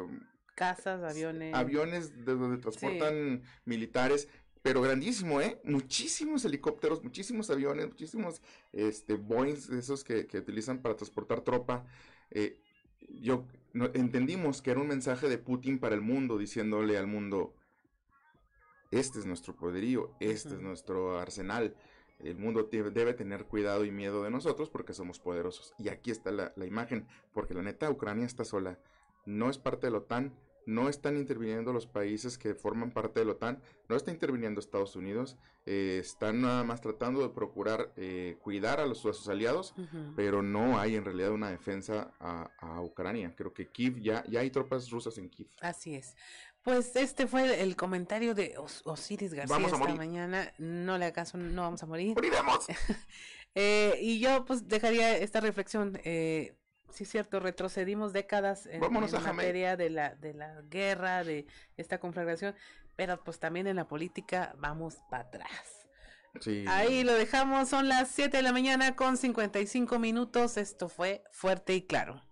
casas, aviones. Aviones de donde transportan militares, pero grandísimo, ¿eh? Muchísimos helicópteros, muchísimos aviones, muchísimos este, Boeings, esos que, que utilizan para transportar tropa. yo entendimos que era un mensaje de Putin para el mundo, diciéndole al mundo, este es nuestro poderío, este es nuestro arsenal. El mundo debe tener cuidado y miedo de nosotros porque somos poderosos. Y aquí está la, imagen, porque la neta Ucrania está sola. No es parte de la OTAN, no están interviniendo los países que forman parte de la OTAN, no está interviniendo Estados Unidos, eh, están nada más tratando de procurar eh, cuidar a, los, sus aliados, pero no hay en realidad una defensa a, a, Ucrania. Creo que Kiev, ya, ya hay tropas rusas en Kiev. Así es. Pues este fue el comentario de Osiris García esta mañana. No le acaso, no vamos a morir. ¡Moriremos! *laughs* eh, y yo pues dejaría esta reflexión. Eh, sí es cierto, retrocedimos décadas en, la materia de la, de la guerra, de esta conflagración, pero pues también en la política vamos para atrás. Sí. Ahí lo dejamos, son las 7 de la mañana con 55 minutos. Esto fue fuerte y claro.